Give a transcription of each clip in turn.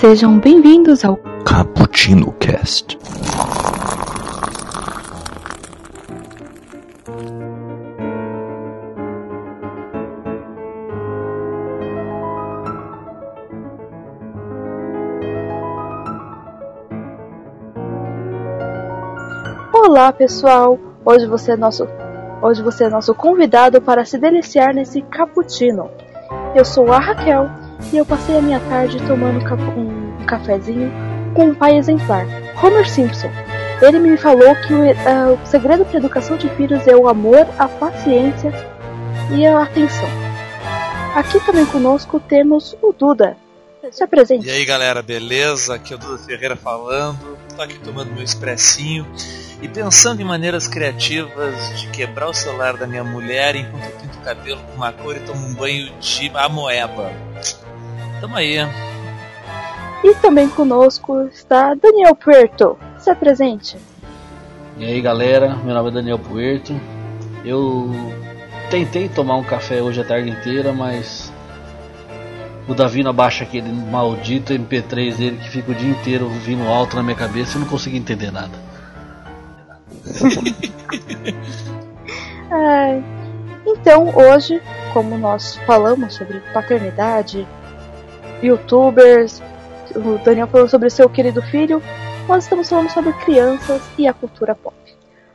Sejam bem-vindos ao Cappuccino Cast. Olá, pessoal. Hoje você é nosso hoje você é nosso convidado para se deliciar nesse cappuccino. Eu sou a Raquel e eu passei a minha tarde tomando um cafezinho com um pai exemplar, Homer Simpson. Ele me falou que o, uh, o segredo para a educação de filhos é o amor, a paciência e a atenção. Aqui também conosco temos o Duda. Se apresente. E aí galera, beleza? Aqui é o Duda Ferreira falando. Tô aqui tomando meu expressinho e pensando em maneiras criativas de quebrar o celular da minha mulher enquanto eu pinto o cabelo com uma cor e tomo um banho de amoeba. Tamo aí. E também conosco está Daniel Puerto. Se apresente. E aí galera, meu nome é Daniel Puerto. Eu tentei tomar um café hoje a tarde inteira, mas o Davi não abaixa aquele maldito MP3 dele que fica o dia inteiro vindo alto na minha cabeça e não consigo entender nada. Ai. Então, hoje, como nós falamos sobre paternidade, youtubers, o Daniel falou sobre seu querido filho, nós estamos falando sobre crianças e a cultura pop.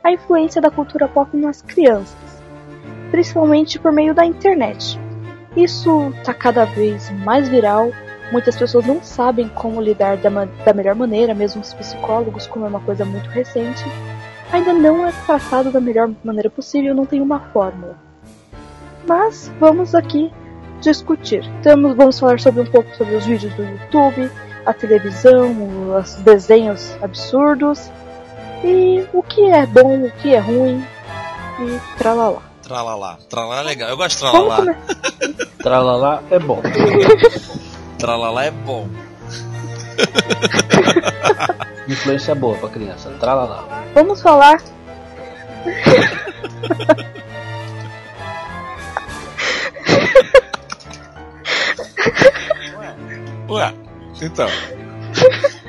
A influência da cultura pop nas crianças, principalmente por meio da internet. Isso está cada vez mais viral, muitas pessoas não sabem como lidar da, da melhor maneira, mesmo os psicólogos, como é uma coisa muito recente, ainda não é tratado da melhor maneira possível, não tem uma fórmula. Mas vamos aqui discutir. Temos, vamos falar sobre um pouco sobre os vídeos do YouTube, a televisão, os desenhos absurdos e o que é bom, o que é ruim e tralalá. Tralalá, tralalá é legal. Eu gosto de tralalá. tralalá é bom. tralalá é bom. Influência boa pra criança. Tralalá. Vamos falar. Ué, então.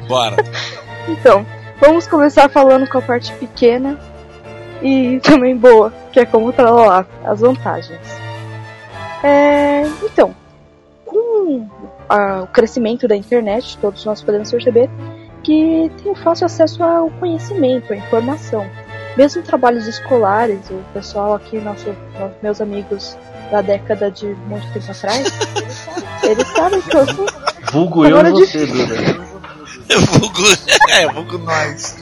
Bora. Então, vamos começar falando com a parte pequena e também boa, que é como tralalá, as vantagens. É, então, com a, o crescimento da internet, todos nós podemos perceber que tem fácil acesso ao conhecimento, à informação. Mesmo trabalhos escolares, o pessoal aqui, nosso, meus amigos da década de muito tempo atrás, eles sabem que eu. Vulgo eu e você, de... Duda. vulgo, é, vulgo nós.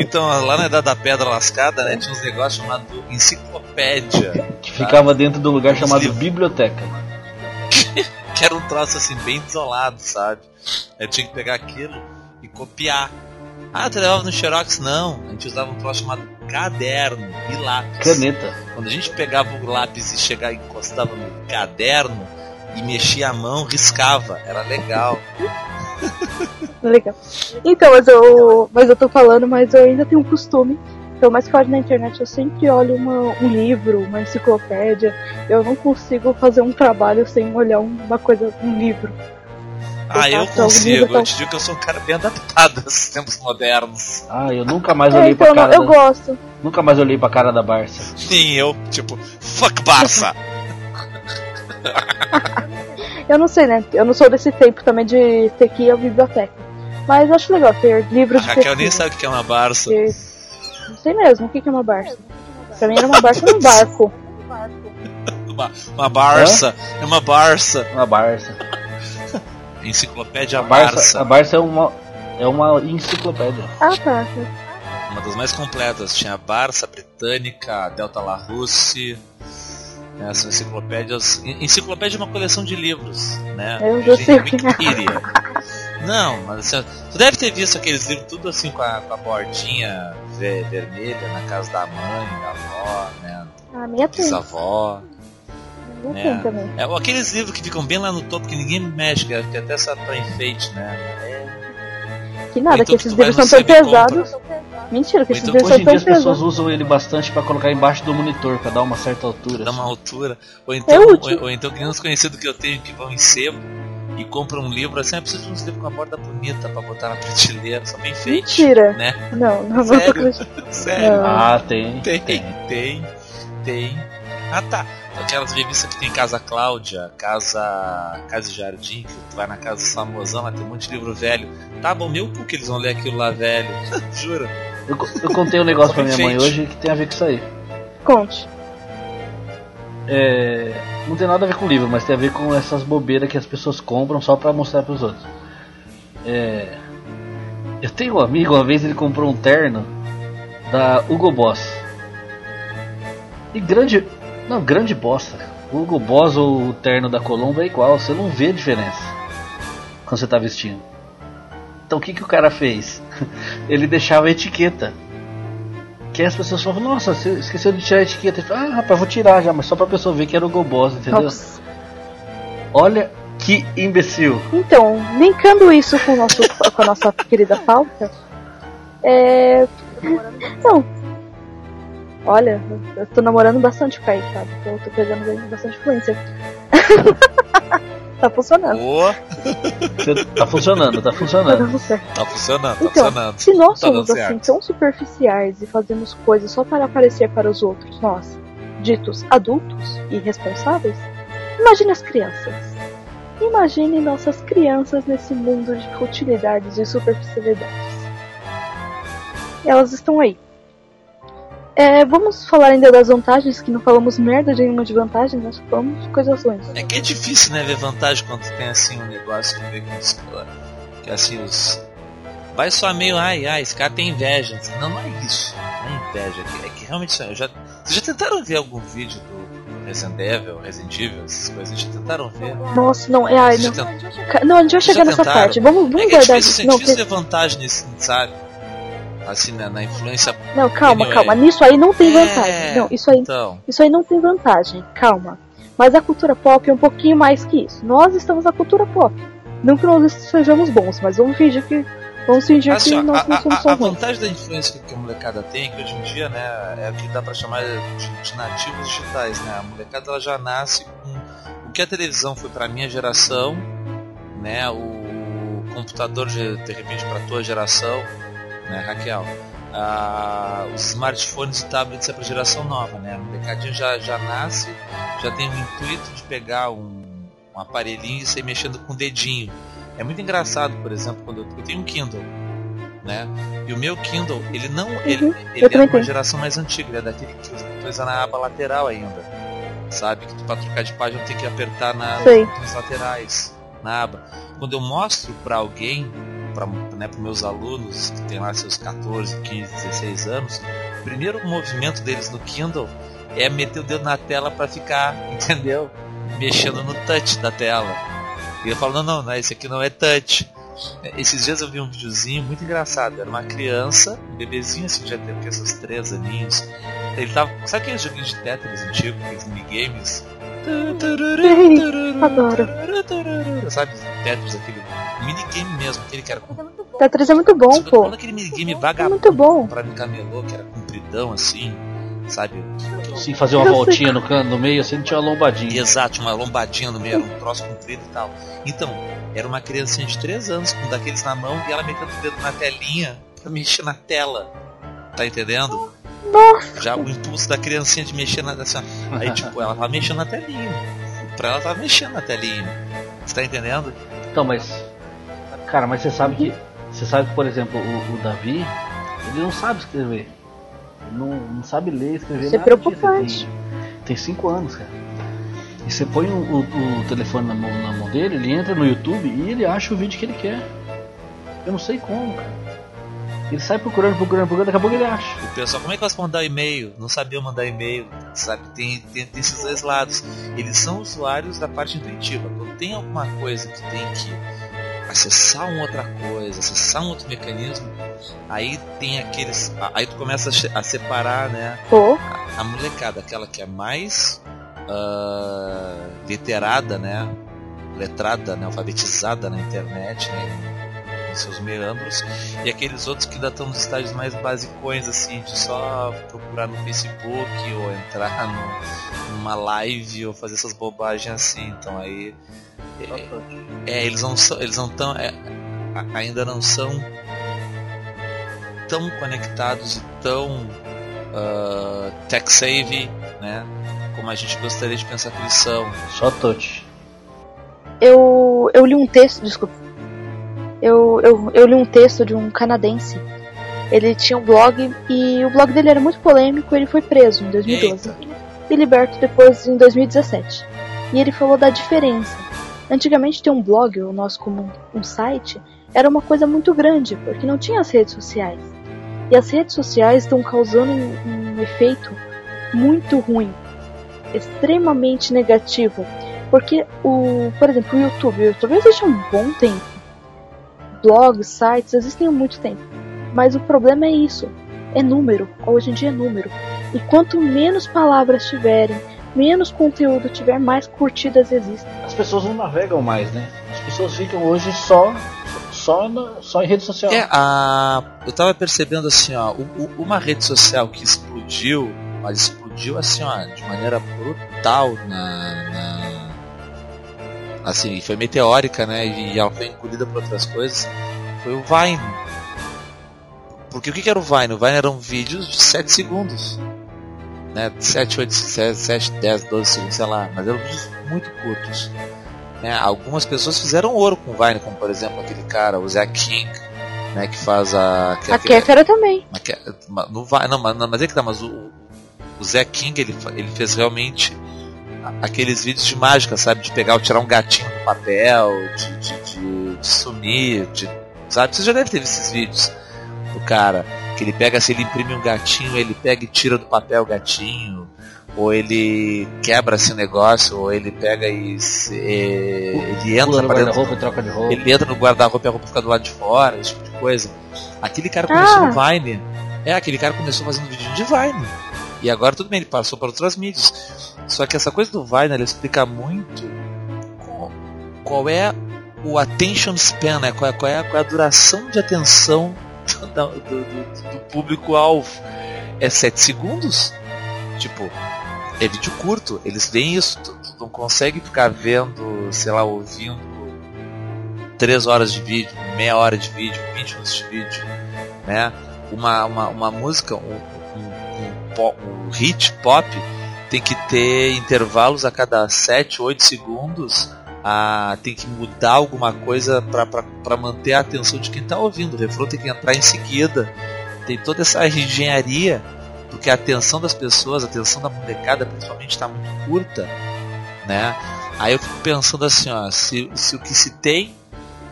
Então, lá na Idade da Pedra Lascada, né, tinha uns negócios chamados enciclopédia. Que tá? ficava dentro de um lugar chamado livros. biblioteca. que era um troço assim, bem desolado, sabe? Eu tinha que pegar aquilo e copiar. Ah, tu levava no Xerox? Não. A gente usava um troço chamado caderno e lápis. Caneta. Quando a gente pegava o lápis e chegava e encostava no caderno e mexia a mão, riscava. Era legal. legal. Então, mas eu, mas eu tô falando, mas eu ainda tenho um costume. Então, mais tarde na internet eu sempre olho uma, um livro, uma enciclopédia. Eu não consigo fazer um trabalho sem olhar uma coisa, um livro. Ah, eu consigo. Livro, eu te digo que eu sou um cara bem adaptado aos tempos modernos. Ah, eu nunca mais olhei é, então, pra cara. Eu da... gosto. Nunca mais olhei pra cara da Barça. Sim, eu, tipo, fuck Barça! eu não sei, né? Eu não sou desse tempo também de ter que ir à biblioteca. Mas acho legal ter livros de. A Raquel nem sabe o que é uma Barça. Ter... Não sei mesmo, o que é uma Barça? Pra mim era uma Barça num barco. uma, uma Barça, é uma Barça. Uma Barça. Enciclopédia a Barça. A Barça é uma, é uma enciclopédia. Ah, tá. Uma das mais completas. Tinha a Barça, a Britânica, a Delta La Russe. Né, essas enciclopédias. Enciclopédia é uma coleção de livros, né? Eu já sei. Não, mas assim, tu deve ter visto aqueles livros tudo assim com a, com a bordinha vermelha na casa da mãe, da avó, né? A minha bisavó. Né? também. É, aqueles livros que ficam bem lá no topo que ninguém mexe, que, que até só pra enfeite, né? É... Que nada, então, que esses livros são tão pesados. Mentira, que esses então, livros são tão pesados. as pessoas usam ele bastante para colocar embaixo do monitor, para dar uma certa altura. Dar uma altura. Ou então, é ou, ou, então crianças conhecidos que eu tenho que vão em sebo e compra um livro assim, ah, preciso de uns livros com a borda bonita pra botar na prateleira, só bem feito. Mentira. Né? Não, não, não Sério? acreditando. Sério. Não. Ah, tem. Tem, tem, tem. Ah tá. Aquelas revistas que tem Casa Cláudia, Casa. Casa e Jardim, que tu vai na casa do famosão, lá tem um monte de livro velho. Tá bom, meu cu que eles vão ler aquilo lá velho. Jura? Eu, eu contei um negócio pra minha mãe hoje que tem a ver com isso aí. Conte. É, não tem nada a ver com livro, mas tem a ver com essas bobeiras que as pessoas compram só pra mostrar pros outros. É, eu tenho um amigo, uma vez ele comprou um terno da Hugo Boss. E grande. Não, grande bosta. O Hugo Boss ou o terno da Colombo é igual, você não vê diferença quando você tá vestindo. Então o que, que o cara fez? Ele deixava a etiqueta. Que as pessoas falam, nossa, você esqueceu de tirar a etiqueta. Fala, ah, rapaz, vou tirar já, mas só pra pessoa ver que era o Hugo Boss, entendeu? Nossa. Olha que imbecil. Então, linkando isso com, o nosso, com a nossa querida pauta, é. Não. Olha, eu tô namorando bastante o Kaique, sabe? Então eu tô pegando bastante influência. tá funcionando. Boa, Você- Tá funcionando, tá Tá funcionando. certo. tá funcionando, tá Então, funcionando. se nós Tá somos assim certo. tão superficiais e fazemos coisas só para aparecer para os outros, nós, ditos adultos e responsáveis, imagine as crianças. Imagine nossas crianças nesse mundo de futilidades e superficialidades. Elas estão aí. É, vamos falar ainda das vantagens, que não falamos merda de nenhuma de vantagem, nós falamos coisas ruins. É que é difícil, né, ver vantagem quando tem assim um negócio que vê os, que assim os vai só meio ai ai, esse cara tem inveja. Não, não é isso. Não é inveja, é que, é que realmente isso- já vocês já tentaram ver algum vídeo do Resident Evil, Resident Evil, essas coisas? Já tentaram ver? Nossa, não, é, ai, não. tent- Não, a gente vai chegar nessa tentaram? parte. Vamos, vamos É que é guardar difícil, é Não, difícil que- ver vantagem nesse, sabe? Assim, na, na influência. Não, calma, Anyway. calma. Nisso aí não tem É. vantagem. Não, isso aí, Então, isso aí não tem vantagem. Calma. Mas a cultura pop é um pouquinho mais que isso. Nós estamos na cultura pop. Não que nós sejamos bons, mas vamos fingir que vamos fingir assim, que nós a, não a- somos a- tão a ruins. vantagem da influência que a molecada tem, é que hoje em dia, né, é o que dá pra chamar de, de nativos digitais, né? A molecada ela já nasce com o que a televisão foi pra minha geração, né? O computador de, de repente pra tua geração, né, Raquel? Ah, os smartphones e tablets é pra geração nova, né? A molecadinha já, já nasce, já tem o intuito de pegar um, um aparelhinho e sair mexendo com o dedinho. É muito engraçado, por exemplo, quando eu, eu tenho um Kindle, né? E o meu Kindle, ele não, ele, Uhum, ele é de uma geração mais antiga, ele é daquele que usa coisa na aba lateral ainda, sabe? Que pra trocar de página tem que apertar na, nos botões laterais, na aba. Quando eu mostro para alguém, para né, os meus alunos que tem lá seus 14, 15, 16 anos, o primeiro movimento deles no Kindle é meter o dedo na tela para ficar, entendeu? Mexendo no touch da tela. E eu falo, não, não, não, esse aqui não é touch. Esses dias eu vi um videozinho muito engraçado. Era uma criança, um bebezinho assim, já teve esses três aninhos. Ele tava. Sabe aqueles joguinhos de Tetris antigos, aqueles minigames? Adoro. Sabe, Tetris, aquele minigame mesmo, aquele que era com Tetris é muito bom, tô pô. aquele minigame É vagabundo muito bom. pra mim camelô, que era compridão assim, sabe? Assim, fazer uma Eu voltinha no canto, no meio, assim, tinha uma lombadinha. Exato, uma lombadinha no meio, era um troço comprido e tal. Então, era uma criancinha de 3 anos com um daqueles na mão e ela metendo o dedo na telinha pra mexer na tela. Tá entendendo? Nossa, Já o impulso da criancinha de mexer na. Assim, aí, tipo, ela tava mexendo na telinha. Pra ela tava mexendo na telinha. Você tá entendendo? Então, mas. Cara, mas você sabe que. Você sabe que, por exemplo, o, o Davi, ele não sabe escrever. Ele não, não sabe ler, escrever Isso é nada preocupante. disso. Ele Tem 5 anos, cara. E você põe o, o- o telefone na mão, na mão dele, ele entra no YouTube e ele acha o vídeo que ele quer. Eu não sei como, cara. Ele sai procurando, procurando, procurando, daqui a pouco ele acha. O pessoal, como é que elas mandar e-mail? Não sabiam mandar e-mail, sabe? Tem, tem, tem esses dois lados. Eles são usuários da parte intuitiva. Quando tem alguma coisa que tem que acessar uma outra coisa, acessar um outro mecanismo, aí tem aqueles. a- Aí tu começa a, a separar, né? pô. A molecada, aquela que é mais ah, literada, né? Letrada, né? alfabetizada na internet, né? Em seus meandros, e aqueles outros que ainda estão nos estágios mais basicões, assim, de só procurar no Facebook ou entrar no- numa live ou fazer essas bobagens assim. Então aí é, eles não são, eles não tão, é, ainda não são tão conectados e tão uh, tech savvy, né? Como a gente gostaria de pensar que eles são. Só touch. Eu, eu li um texto, desculpa. Eu, eu, eu li um texto de um canadense. Ele tinha um blog e o blog dele era muito polêmico. Ele foi preso em 2012 Eita. e liberto depois em 2017. E ele falou da diferença. Antigamente ter um blog, ou nós como um site, era uma coisa muito grande, porque não tinha as redes sociais. E as redes sociais estão causando um, um efeito muito ruim, extremamente negativo. Porque o, por exemplo, o YouTube, o YouTube existe há um bom tempo. Blogs, sites existem há muito tempo. Mas o problema é isso, é número. Hoje em dia é número. E quanto menos palavras tiverem, menos conteúdo tiver, mais curtidas existem. As pessoas não navegam mais, né? As pessoas ficam hoje só só, na, só em rede social. É, a, eu tava percebendo assim, ó, uma rede social que explodiu, mas explodiu assim, ó, de maneira brutal na, na assim, foi meteórica, né, e ela foi engolida por outras coisas, foi o Vine. Porque o que era o Vine? O Vine eram vídeos de 7 segundos. Né, 7, 8, 7, 7, 10, 12 segundos, sei lá, mas eram vídeos muito curtos. Né? Algumas pessoas fizeram ouro com o Vine, como por exemplo aquele cara, o Zé King, né, que faz a. Que, a Kéfera também. No, não, mas, mas é que tá, mas o, o Zé King ele, ele fez realmente aqueles vídeos de mágica, sabe? De pegar ou tirar um gatinho do papel, de, de, de, de sumir, de, sabe? Você já deve ter visto esses vídeos do cara. Que ele pega, se ele imprime um gatinho, ele pega e tira do papel o gatinho ou ele quebra esse negócio, ou ele pega e, e ele entra para dentro, roupa, troca de roupa. ele entra no guarda-roupa e a roupa fica do lado de fora, esse tipo de coisa. Aquele cara começou ah. no Vine, é, aquele cara começou fazendo vídeo de Vine. E agora tudo bem, ele passou para outras mídias. Só que essa coisa do Vine, explica muito qual, qual é o attention span, né? qual, é, qual, é, qual é a duração de atenção do, do, do, do público-alvo. É 7 segundos? Tipo, é vídeo curto, eles veem isso, tu, tu, não consegue ficar vendo, sei lá, ouvindo 3 horas de vídeo, meia hora de vídeo, 20 minutos de vídeo, né? Uma, uma, uma música, um, um hit pop tem que ter intervalos a cada 7, 8 segundos tem que mudar alguma coisa para manter a atenção de quem está ouvindo. O refrão tem que entrar em seguida. Tem toda essa engenharia porque a atenção das pessoas, a atenção da molecada principalmente está muito curta, né? Aí eu fico pensando assim, ó, se, se o que se tem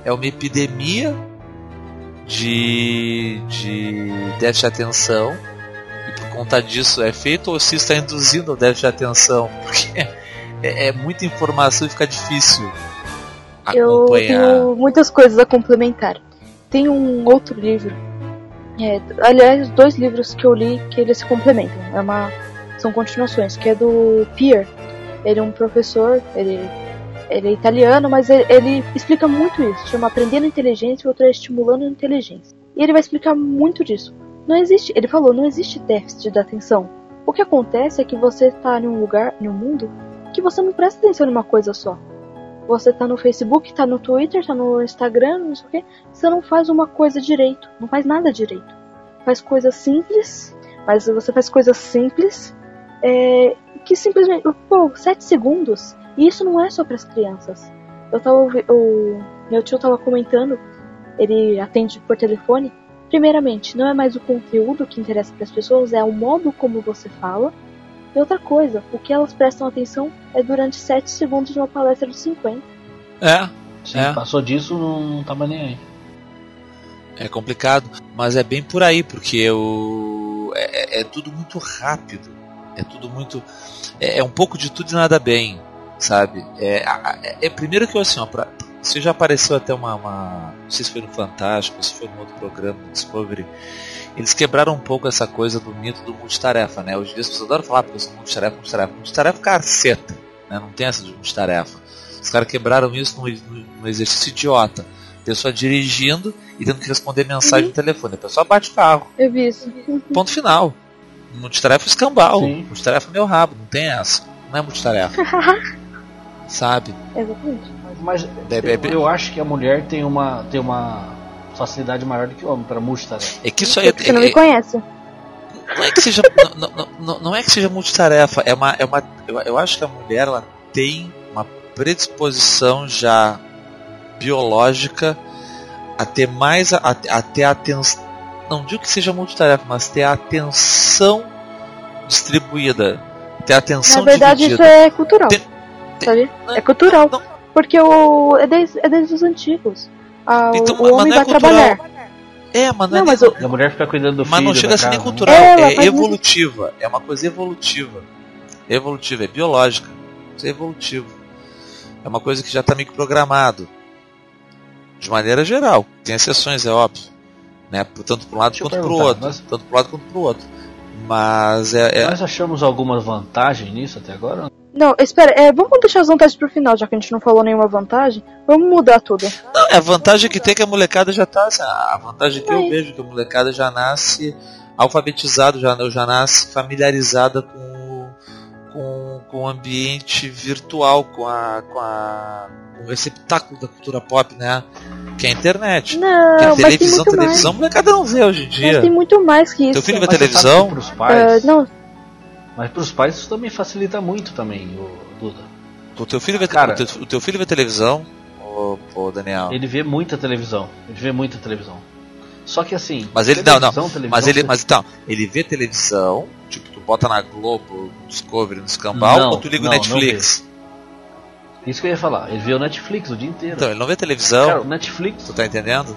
é uma epidemia de, de déficit de atenção conta disso é feito ou se está induzindo o déficit de atenção, porque é, é muita informação e fica difícil acompanhar. Eu tenho muitas coisas a complementar. Tem um outro livro é, aliás, dois livros que eu li que eles se complementam. É uma, são continuações, que é do Pierre. Ele é um professor, ele, ele é italiano, mas ele, ele explica muito isso. Chama Aprendendo Inteligência e outro é Estimulando Inteligência. E ele vai explicar muito disso. Não existe, ele falou, não existe déficit de atenção. O que acontece é que você está em um lugar, em um mundo, que você não presta atenção em uma coisa só. Você tá no Facebook, tá no Twitter, tá no Instagram, não sei o que. Você não faz uma coisa direito. Não faz nada direito. Faz coisas simples, mas você faz coisas simples é, que simplesmente. Pô, 7 segundos. E isso não é só para as crianças. Eu tava. O meu tio tava comentando, ele atende por telefone. Primeiramente, não é mais o conteúdo que interessa para as pessoas, é o modo como você fala e outra coisa, o que elas prestam atenção é durante 7 segundos de uma palestra de 50. É. Sim, é. passou disso, não, não tava nem aí. É complicado, mas é bem por aí, porque o, é, é, é tudo muito rápido. É tudo muito. É, é, um pouco de tudo e nada bem, sabe? É, é, é primeiro que eu assim, ó, pra, você já apareceu até uma, uma, Não sei se foi no Fantástico, se foi no outro programa, no Discovery eles quebraram um pouco essa coisa do mito do multitarefa, né? Hoje em dia as pessoas adoram falar porque eu sou multitarefa, multitarefa. Multitarefa carceta, né? Não tem essa de multitarefa. Os caras quebraram isso num, num exercício idiota. Pessoa dirigindo e tendo que responder mensagem uhum. no telefone. A pessoa bate o carro. Eu vi isso. Ponto final. Multitarefa é escambau. Sim. Multitarefa é meu rabo, não tem essa. Não é multitarefa. sabe? Exatamente. Mas É, é, eu, acho que a mulher tem uma, tem uma facilidade maior do que o homem para multitarefa. É que isso aí é, Porque não me é- conhece. não é que seja não, não, não, é que seja multitarefa, é uma, é uma eu, eu acho que a mulher ela tem uma predisposição já biológica a ter mais a, a ter atenção, não digo que seja multitarefa, mas ter a atenção distribuída, ter a atenção Na verdade, isso dividida. é cultural. Tem- Sabe? Não, É cultural. não. Porque o, é, desde, é desde os antigos. Ah, o- Então, o mas homem é vai cultural. trabalhar. É, mas não, Não, é mas nem- o- a mulher fica cuidando do Mas filho. não chega a ser nem cultural, É, é evolutiva. É uma coisa evolutiva. Evolutiva, é biológica. Isso é evolutivo. É uma coisa que já está meio que programado. De maneira geral. Tem exceções, é óbvio. Né? Tanto para um lado Deixa quanto para o outro. nós- Tanto para um lado quanto para o outro. Mas é, é- Nós achamos alguma vantagem nisso até agora? Não, espera, é, vamos deixar as vantagens pro final, já que a gente não falou nenhuma vantagem. Vamos mudar tudo. Não, é a vantagem que tem é que a molecada já tá. assim, A vantagem que eu Aí. vejo é que a molecada já nasce alfabetizado, já, já nasce familiarizada com, o- com, com o ambiente virtual, com, a, com, a, com o receptáculo da cultura pop, né? Que é a internet. Não, que a mas tem televisão, muito televisão, a molecada não vê hoje em mais. dia. Mas tem muito mais que isso. Teu filho vê televisão? Pros pais, Ah, não, Mas pros pais isso também facilita muito também, o Duda. O teu filho vê, Cara. o teu, o teu filho vê televisão, ô, ô Daniel. Ele vê muita televisão. Ele vê muita televisão. Só que assim. Mas ele- não, não. Mas ele, mas então, ele vê televisão, tipo, tu bota na Globo, no Discovery, no Escambau, Não, ou tu liga o não, Netflix? Isso que eu ia falar. Ele vê o Netflix o dia inteiro. Então, ele não vê televisão, Cara, o Netflix. tu tá entendendo?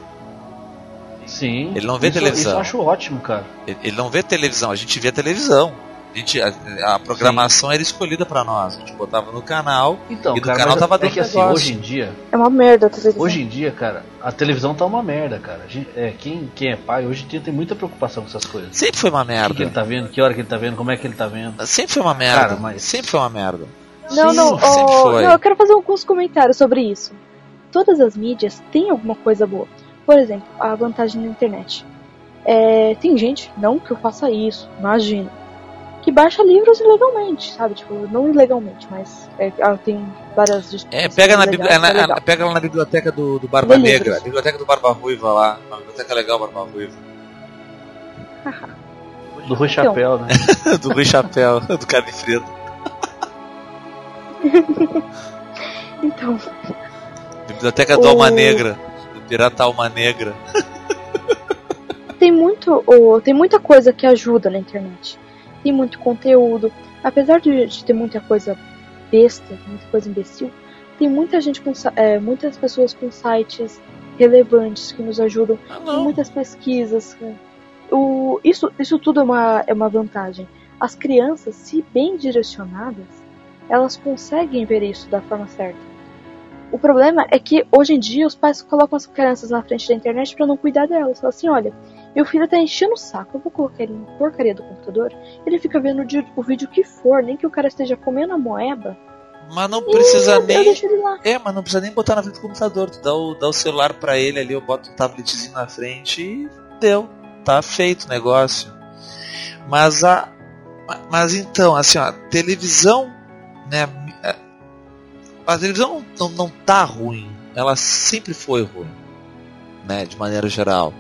Sim. Ele não vê isso, televisão. Isso eu acho ótimo, cara. Ele, ele não vê televisão, a gente vê televisão. A, gente, a, a programação era escolhida pra nós, a gente botava no canal. Então, E do cara, canal tava é dando que assim, negócio. hoje em dia, é uma merda a televisão. hoje em dia, cara, a televisão tá uma merda, cara. A gente- É, quem, quem é pai hoje em dia tem muita preocupação com essas coisas. Sempre foi uma O que, que merda. ele tá vendo, que hora que ele tá vendo, como é que ele tá vendo. Sempre foi uma merda. Cara, mas- Sempre foi uma merda. Não, Sim, não, foi. não, eu quero fazer alguns comentários sobre isso. Todas as mídias têm alguma coisa boa. Por exemplo, a vantagem da internet. É, tem gente, não que eu faça isso, imagina, que baixa livros ilegalmente, sabe? Tipo, não ilegalmente, mas é, ah, tem várias É, pega, na, legais, bibli- é, na- é é, pega lá na biblioteca do, do Barba Lê Negra, livros. biblioteca do Barba Ruiva lá. Uma biblioteca legal, Barba Ruiva. Do Rui Então. Chapéu, né? do Rui Chapéu, do Carne Frito. Então, Biblioteca do O- Alma Negra. Do Pirata Alma Negra. tem muito, tem muita coisa que ajuda na internet. Tem muito conteúdo. Apesar de, de ter muita coisa besta, muita coisa imbecil, tem muita gente com é, muitas pessoas com sites relevantes que nos ajudam Ah, Tem não. muitas pesquisas. né? O, isso, isso tudo é uma, é uma vantagem. As crianças, se bem direcionadas, elas conseguem ver isso da forma certa. O problema é que hoje em dia os pais colocam as crianças na frente da internet para não cuidar delas. Falam assim: olha, meu filho tá enchendo o saco, eu vou colocar ele na porcaria do computador, ele fica vendo o, o vídeo que for, nem que o cara esteja comendo a moeba. Mas não precisa eu nem. É, mas não precisa nem botar na frente do computador. Tu dá o, dá o celular pra ele ali, eu boto um tabletzinho na frente e deu. Tá feito o negócio. Mas a. Mas então, assim, ó, a televisão, né? A televisão não, não tá ruim. Ela sempre foi ruim. Né, de maneira geral.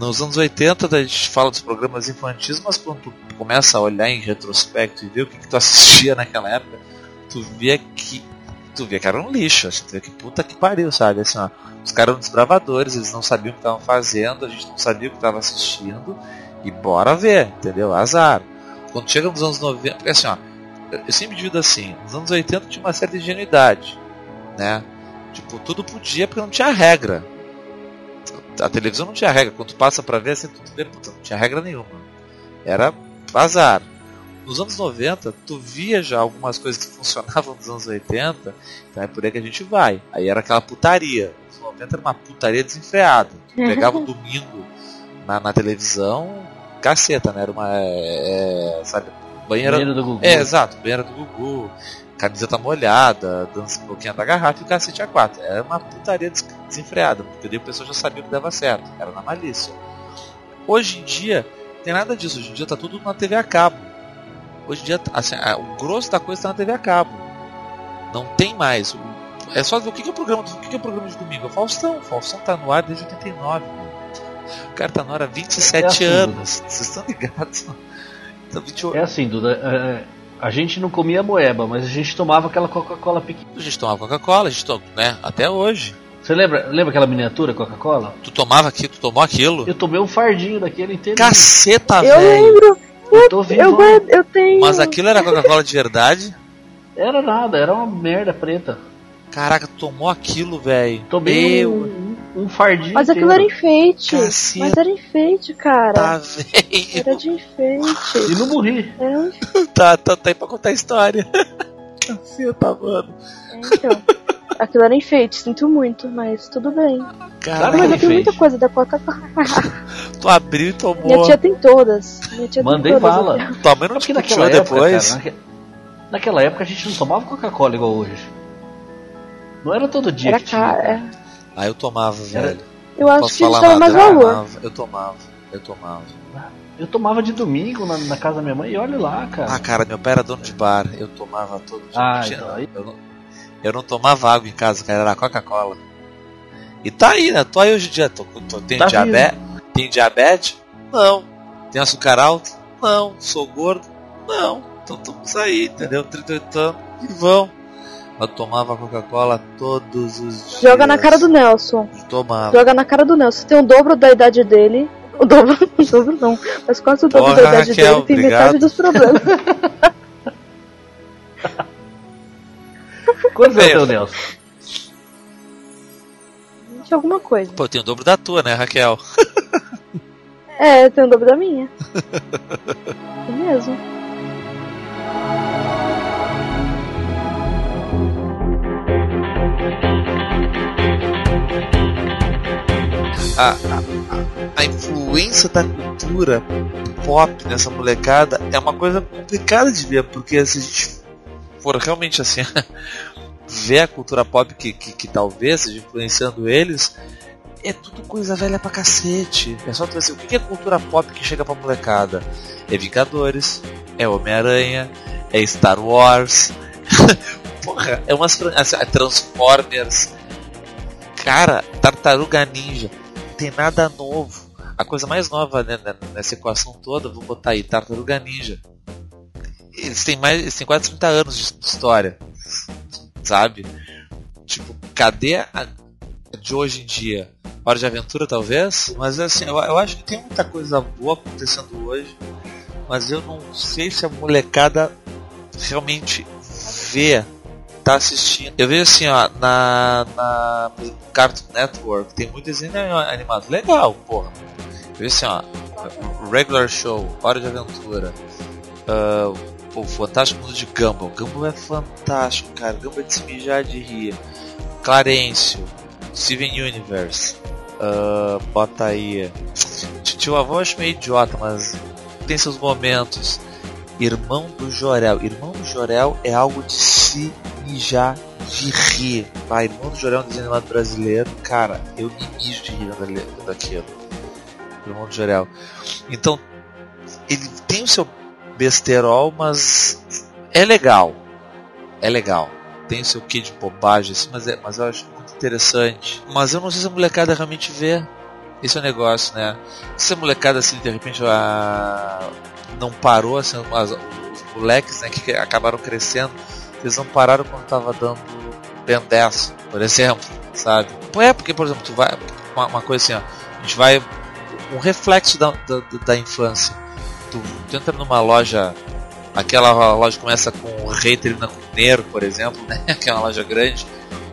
Nos anos 80 a gente fala dos programas infantis, mas quando tu começa a olhar em retrospecto e ver o que, que tu assistia naquela época, tu via que tu via que era um lixo, assim, tu via que puta que pariu, sabe? Assim, ó, os caras eram desbravadores, eles não sabiam o que estavam fazendo, a gente não sabia o que estava assistindo, e bora ver, entendeu? Azar. Quando chega nos anos 90, porque assim, ó, eu sempre divido assim, nos anos 80 tinha uma certa ingenuidade, né? Tipo, tudo podia porque não tinha regra. A televisão não tinha regra, quando tu passa pra ver, assim, tu vê, puta, não tinha regra nenhuma. Era azar. Nos anos 90, tu via já algumas coisas que funcionavam nos anos 80, então é por aí que a gente vai. Aí era aquela putaria. Nos anos 90 era uma putaria desenfreada. Tu pegava um domingo na, na televisão, caceta, né? Era uma. é, é, sabe, banheira. Banheiro do Gugu. É, exato, banheira do Gugu, camiseta molhada, dança um pouquinho da garrafa e o cacete a quatro. Era uma putaria des- desenfreada, porque daí o pessoal já sabia que dava certo, era na malícia. Hoje em dia, tem nada disso, hoje em dia tá tudo na TV a cabo. Hoje em dia, assim, o grosso da coisa tá na TV a cabo. Não tem mais. É só ver o que, que é o programa, o que, que é o programa de domingo. É Faustão. O Faustão tá no ar desde 89. O cara tá no ar há 27 É assim, anos. Vocês estão ligados? Tá 28. É assim, Duda. é, a gente não comia moeba, mas a gente tomava aquela Coca-Cola pequena. A gente tomava Coca-Cola, a gente toma, né? Até hoje. Você lembra, lembra aquela miniatura Coca-Cola? Tu tomava aquilo, tu tomou aquilo. Eu tomei um fardinho daquele inteiro. Caceta, Eu velho. lembro, Eu tô vivo. eu, guardo- eu tenho. Mas aquilo era Coca-Cola de verdade? Era nada, era uma merda preta. Caraca, tu tomou aquilo, velho. Tomei Meu, um, um fardinho. Mas aquilo era inteiro. enfeite. Caceta. Mas era enfeite, cara. tá, velho. Era de enfeite. E não morri. Era um Tá, tá, tá aí pra contar a história. Caceta, mano. Então, aquilo era enfeite, sinto muito, mas tudo bem. Caraca, mas eu tenho muita coisa da Coca-Cola. tu abriu e Minha tomou. tia tem todas. Minha tia Mandei tem todas. bala. Tua mãe não É te naquela época, depois. cara, naque- naquela época a gente não tomava Coca-Cola igual hoje. Não era todo dia Era que tinha. cara. Ah, eu tomava, Era- velho. Eu acho Posso que a gente dava mais eu valor. tomava, eu tomava, eu tomava. Eu tomava de domingo na, na casa da minha mãe e olha lá, cara. Ah, cara, meu pai era dono de bar, eu tomava todo dia. Ah, Não então aí- eu, não, eu não tomava água em casa, cara, era Coca-Cola. E tá aí, né? Tô aí hoje em dia. Tô, tô, tem, Tá diabetes? tem diabetes? Não. Tem açúcar alto? Não. Sou gordo? Não. Então estamos aí, entendeu? 38 anos e vão. Eu tomava Coca-Cola todos os dias. Joga na cara do Nelson. Tomava. Joga na cara do Nelson. Tem o dobro da idade dele. O dobro, o dobro não. Mas quase o dobro Porra, da idade Raquel, dele tem obrigado. metade dos problemas. Quantos é o Veio. teu, Nelson? Tinha alguma coisa. Pô, tem o dobro da tua, né, Raquel? É, tem o dobro da minha. É mesmo. a, a, a influência da cultura pop nessa molecada é uma coisa complicada de ver, porque se a gente for realmente assim ver a cultura pop que, que, que talvez esteja influenciando eles, é tudo coisa velha pra cacete. É só tu assim, o que é cultura pop que chega pra molecada? É Vingadores, é Homem-Aranha, é Star Wars. Porra, é umas assim, é Transformers. Cara, Tartaruga Ninja tem nada novo. A coisa mais nova né, né, nessa equação toda, vou botar aí, Tartaruga Ninja. Eles têm mais. Eles têm quase 30 anos de história. Sabe? Tipo, cadê a de hoje em dia? Hora de aventura talvez? Mas assim, eu, eu acho que tem muita coisa boa acontecendo hoje. Mas eu não sei se a molecada realmente vê tá assistindo. Eu vejo assim, ó, na, na Cartoon Network tem muito desenho animado. Legal, porra. Eu vejo assim, ó, Regular Show, Hora de Aventura, ah, o Fantástico Mundo de Gumball. Gumball é fantástico, cara. Gumball é de se mijar de rir. Clarencio, Steven Universe, ah, bota aí. Tio Avô acho meio idiota, mas tem seus momentos. Irmão do Jorel. Irmão do Jorel é algo de se mijar de rir. Vai, Irmão do Jorel é um desenho animado brasileiro. Cara, eu me mijo de rir daquilo. Irmão do Jorel. Então, ele tem o seu besterol, mas é legal. É legal. Tem o seu quê de bobagem, assim, mas, é, mas eu acho muito interessante. Mas eu não sei se a molecada realmente vê. Esse é o negócio, né? Se a molecada, assim, de repente, a não parou, assim, as, os moleques né, que acabaram crescendo, eles não pararam quando tava dando Ben 10, por exemplo, sabe? É porque, por exemplo, tu vai. Uma, uma coisa assim, ó, a gente vai. Um reflexo da, da, da infância. Tu, tu entra numa loja. Aquela loja começa com o rei termina com o Nero, por exemplo, né? Que é uma loja grande.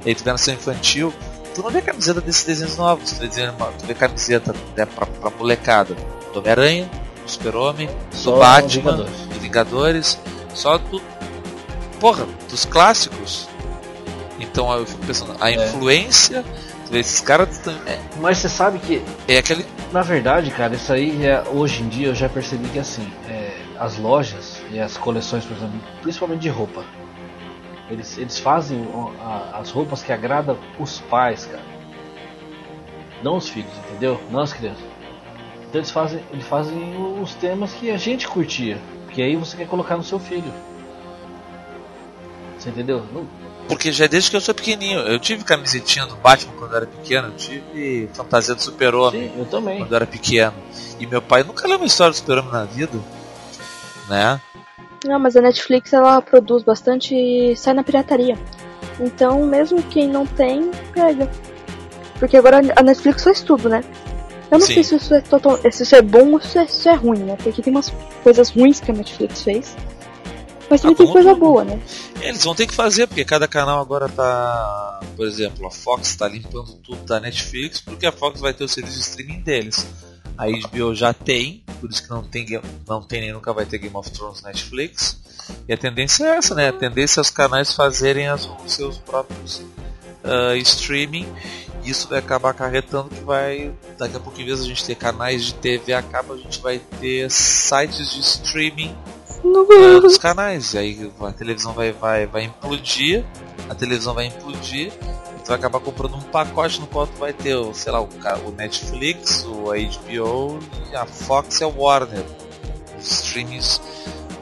E aí tu vê na sua infantil, tu não vê camiseta desses desenhos novos, tu vê, desenho, tu vê camiseta né, pra, pra molecada do Homem-Aranha, do Super-Homem, do Batman, Vingadores. do Vingadores, só do. Porra, dos clássicos. Então eu fico pensando, a influência, tu vê, esses caras é, Mas você sabe que, é aquele. na verdade, cara, isso aí é, hoje em dia eu já percebi que assim, é, as lojas e as coleções, por exemplo, principalmente de roupa, eles, eles fazem a- as roupas que agradam os pais, cara. Não os filhos, entendeu? Não as crianças. Então eles fazem, eles fazem os temas que a gente curtia. Que aí você quer colocar no seu filho. Você entendeu? Não- Porque já é desde que eu sou pequenininho. Eu tive camisetinha do Batman quando eu era pequeno. Eu tive fantasia do Super-Homem. eu também. Quando eu era pequeno. E meu pai nunca leu uma história do Super-Homem na vida. Né? Não, mas a Netflix ela produz bastante e sai na pirataria. Então, mesmo quem não tem, pega. Porque agora a Netflix faz tudo, né? Eu não Sim. sei se isso é, total, se isso é bom ou se é, se é ruim, né? Porque tem umas coisas ruins que a Netflix fez. Mas também Ah, tem coisa tudo. boa, né? Eles vão ter que fazer, porque cada canal agora tá. Por exemplo, a Fox tá limpando tudo da Netflix, porque a Fox vai ter o serviço de streaming deles. A HBO já tem, por isso que não tem, não tem nem nunca vai ter Game of Thrones Netflix. E a tendência é essa, né? A tendência é os canais fazerem as- os seus próprios ah, streaming. E isso vai acabar acarretando que vai. Daqui a pouco, em vez de a gente ter canais de TV a cabo, a gente vai ter sites de streaming dos canais. E aí a televisão vai, vai, vai implodir, a televisão vai implodir, tu vai acabar comprando um pacote no qual tu vai ter, o, sei lá, o, o Netflix, o HBO e a Fox e a Warner. Os streamings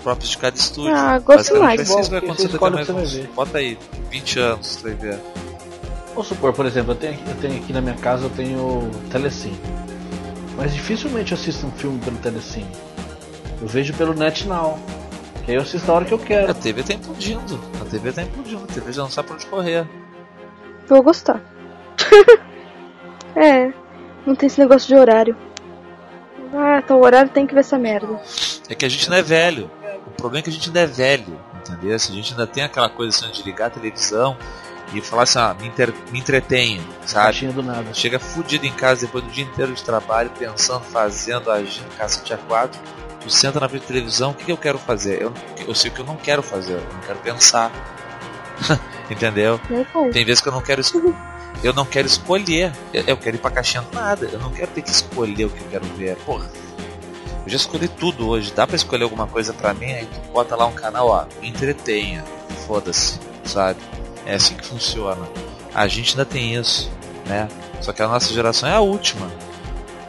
próprios de cada estúdio. Ah, gosto Basicamente mais. vai ser isso vai Bom, acontecer daqui mais uns. Bota aí, 20 anos, tu vai ver. Vamos supor, por exemplo, eu tenho, eu tenho aqui na minha casa eu tenho Telecine. Mas dificilmente eu assisto um filme pelo Telecine. Eu vejo pelo NetNow. Que aí eu assisto a hora que eu A quero. TV tá implodindo, a TV tá implodindo, a TV já não sabe pra onde correr. Vou gostar. é, não tem esse negócio de horário. Ah, tá, o horário tem que ver essa merda. É que a gente não é velho. O problema é que a gente ainda é velho, entendeu? Se a gente ainda tem aquela coisa assim, de ligar a televisão e falar assim, ah, me, inter- me entretenha, sabe? Do nada. Chega fudido em casa depois do dia inteiro de trabalho, pensando, fazendo, agindo, cacete a quatro. Tu senta na frente da televisão, o que, que eu quero fazer? Eu, eu sei o que eu não quero fazer, eu não quero pensar. Entendeu? Pô? Tem vezes que eu não quero eu não quero escolher. Eu, eu quero ir pra caixinha do nada. Eu não quero ter que escolher o que eu quero ver. Porra. Eu já escolhi tudo hoje. Dá pra escolher alguma coisa pra mim? Aí tu bota lá um canal, ó, me entretenha. Foda-se, sabe? É assim que funciona. A gente ainda tem isso, né? Só que a nossa geração é a última.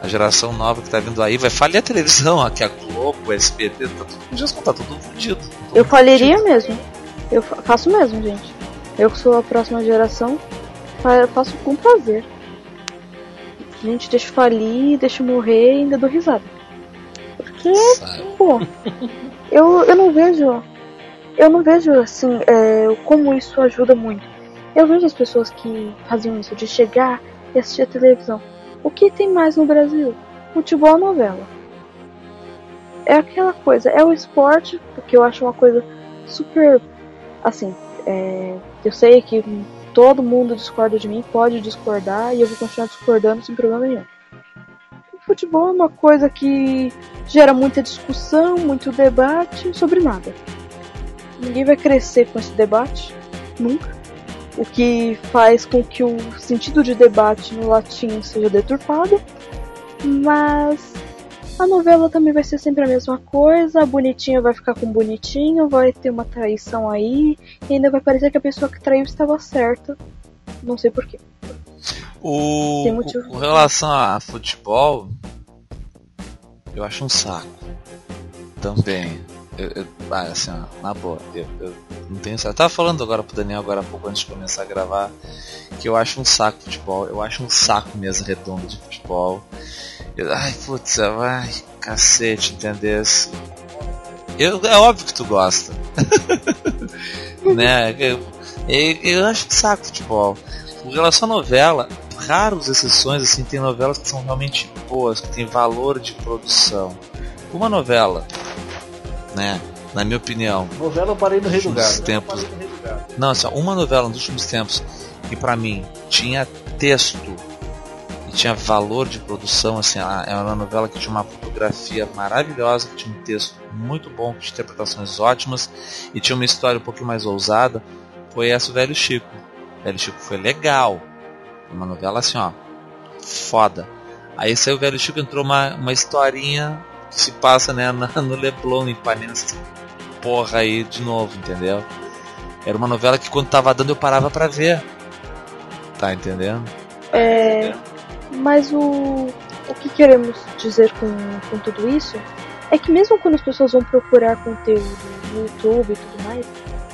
A geração nova que tá vindo aí vai falir a televisão, aqui a Globo, o SBT, tá tudo, já tá tudo fudido. Eu faliria fudido. mesmo. Eu fa- faço mesmo, gente. Eu que sou a próxima geração, faço com prazer. Gente, deixa eu falir, deixa eu morrer e ainda dou risada. Porque, Sabe? pô, eu, eu não vejo. Eu não vejo assim é, como isso ajuda muito. Eu vejo as pessoas que faziam isso, de chegar e assistir a televisão. O que tem mais no Brasil? Futebol novela? É aquela coisa, é o esporte, porque eu acho uma coisa super. Assim, é, eu sei que todo mundo discorda de mim, pode discordar e eu vou continuar discordando sem problema nenhum. O futebol é uma coisa que gera muita discussão, muito debate sobre nada. Ninguém vai crescer com esse debate, nunca. O que faz com que o sentido de debate no latim seja deturpado, mas a novela também vai ser sempre a mesma coisa, a bonitinha vai ficar com bonitinho, vai ter uma traição aí, e ainda vai parecer que a pessoa que traiu estava certa. Não sei porquê. O, motivo. com relação a futebol, eu acho um saco. Também. Eu, eu- ah, assim, ó, na boa, eu, eu não tenho. Eu tava falando agora pro Daniel agora há pouco antes de começar a gravar que eu acho um saco futebol. Eu acho um saco mesa redonda de futebol. Eu- ai, putz, ai, cacete, entendeu? Eu, é óbvio que tu gosta. né? Eu, eu, eu acho um saco futebol. Com relação à novela, raros exceções, assim, tem novelas que são realmente boas, que tem valor de produção. Uma novela, né, na minha opinião, Novela eu parei no Rei do Gado. tempos- não, assim, uma novela nos últimos tempos que pra mim tinha texto e tinha valor de produção, assim, é uma novela que tinha uma fotografia maravilhosa, que tinha um texto muito bom, com interpretações ótimas e tinha uma história um pouquinho mais ousada, foi essa o Velho Chico. O Velho Chico foi legal, uma novela assim, ó, foda. Aí saiu o Velho Chico, entrou uma, uma historinha que se passa, né, na- no Leblon, em Ipanema, essa porra aí de novo, entendeu? Era uma novela que quando tava dando eu parava pra ver. Tá entendendo? É, mas o, o que queremos dizer com, com tudo isso é que mesmo quando as pessoas vão procurar conteúdo no YouTube e tudo mais,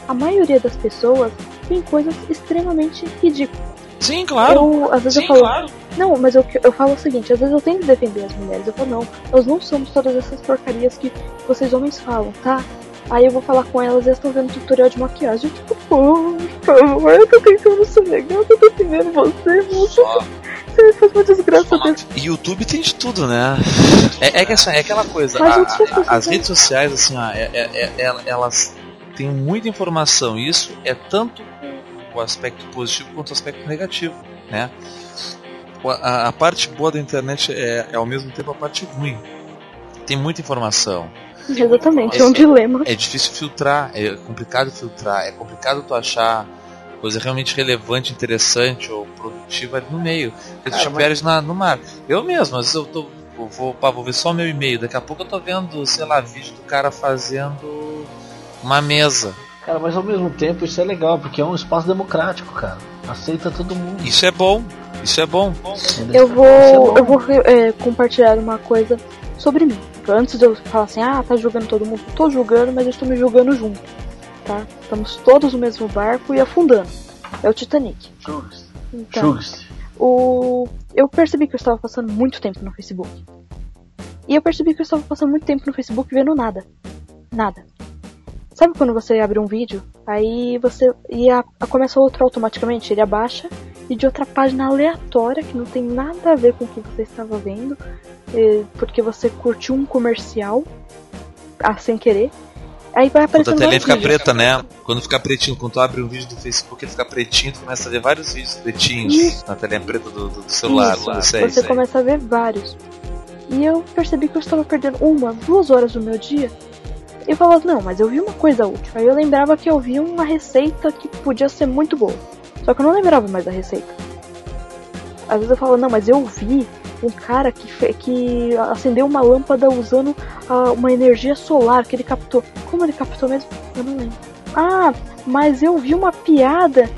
a maioria das pessoas vem coisas extremamente ridículas. Sim, claro. Eu, às vezes Sim, eu falo, claro. Não, mas eu, eu falo o seguinte, às vezes eu tento defender as mulheres, eu falo, não, nós não somos todas essas porcarias que vocês homens falam, tá? Aí eu vou falar com elas e elas estão vendo tutorial de maquiagem. Eu, tipo, por favor, eu tô tentando ser legal, eu tô defendendo você, você, Só. você faz uma desgraça dessa. YouTube tem de tudo, né? É, é que assim, é aquela coisa. A- que a- as redes sociais, assim, ó, é- é- é- é- elas têm muita informação. E isso é tanto o aspecto positivo quanto o aspecto negativo, né? A, a parte boa da internet é, é ao mesmo tempo a parte ruim. Tem muita informação. Exatamente, é um dilema. É difícil filtrar, é complicado filtrar, é complicado tu achar coisa realmente relevante, interessante ou produtiva ali no meio. Porque tu te mas- perdes na, no mar. Eu mesmo, às vezes eu tô. eu vou, pá, vou ver só o meu e-mail, daqui a pouco eu tô vendo, sei lá, vídeo do cara fazendo uma mesa. Cara, mas ao mesmo tempo isso é legal, porque é um espaço democrático, cara. Aceita todo mundo. Isso é bom, isso é bom. Eu é vou, bom. eu vou é, compartilhar uma coisa sobre mim. Antes de eu falar assim, ah, tá julgando todo mundo, tô julgando, mas eu estou me julgando junto, tá? Estamos todos no mesmo barco e afundando. É o Titanic. Jugs. Então, Jugs. o... eu percebi que eu estava passando muito tempo no Facebook. E eu percebi que eu estava passando muito tempo no Facebook vendo nada. Nada. Sabe quando você abre um vídeo, aí você. e a, a- começa outro automaticamente? Ele abaixa e de outra página aleatória que não tem nada a ver com o que você estava vendo, porque você curtiu um comercial ah, sem querer. Aí vai Quando a aparecendo vários fica vídeos. preta, né? Quando fica pretinho, quando tu abre um vídeo do Facebook, ele fica pretinho, tu começa a ver vários vídeos pretinhos Isso. na telinha preta do, do- celular. Isso, sei, você sei. começa a ver vários. E eu percebi que eu estava perdendo uma, duas horas do meu dia. E falava, não, mas eu vi uma coisa útil. Aí eu lembrava que eu vi uma receita que podia ser muito boa. Só que eu não lembrava mais da receita. Às vezes eu falava, não, mas eu vi um cara que, que acendeu uma lâmpada usando ah, uma energia solar que ele captou. Como ele captou mesmo? Eu não lembro. Ah, mas eu vi uma piada.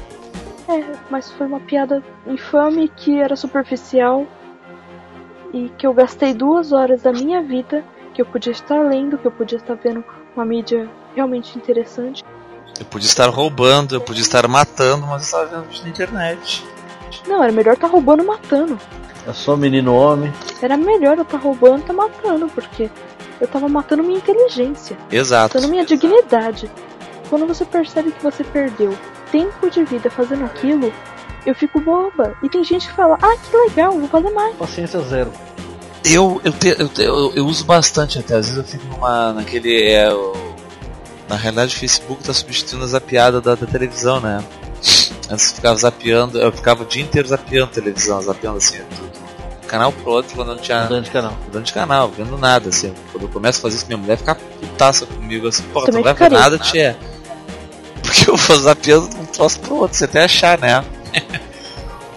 É, mas foi uma piada infame que era superficial e que eu gastei duas horas da minha vida que eu podia estar lendo, que eu podia estar vendo uma mídia realmente interessante. Eu podia estar roubando, eu podia estar matando, mas eu estava vendo na internet. Não, era melhor estar roubando e matando. É só menino homem. Era melhor eu estar roubando e estar matando, porque eu tava matando minha inteligência, Exato. matando minha dignidade. Quando você percebe que você perdeu tempo de vida fazendo aquilo, eu fico boba. E tem gente que fala, ah, que legal, vou fazer mais. Paciência zero. Eu, eu, te- eu, te- eu, eu uso bastante até, às vezes eu fico numa, naquele. É, na realidade o Facebook tá substituindo a zapeada da, da televisão, né? Antes eu ficava zapeando, eu ficava o dia inteiro zapeando televisão, zapeando assim, do, do canal pro outro quando não tinha Mudando de canal. mudando de canal, vendo nada, assim. Quando eu começo a fazer isso, minha mulher fica putaça comigo, assim, porra, tu não vai ver nada, tia. Porque eu vou zapeando de um troço pro outro, você até achar, né?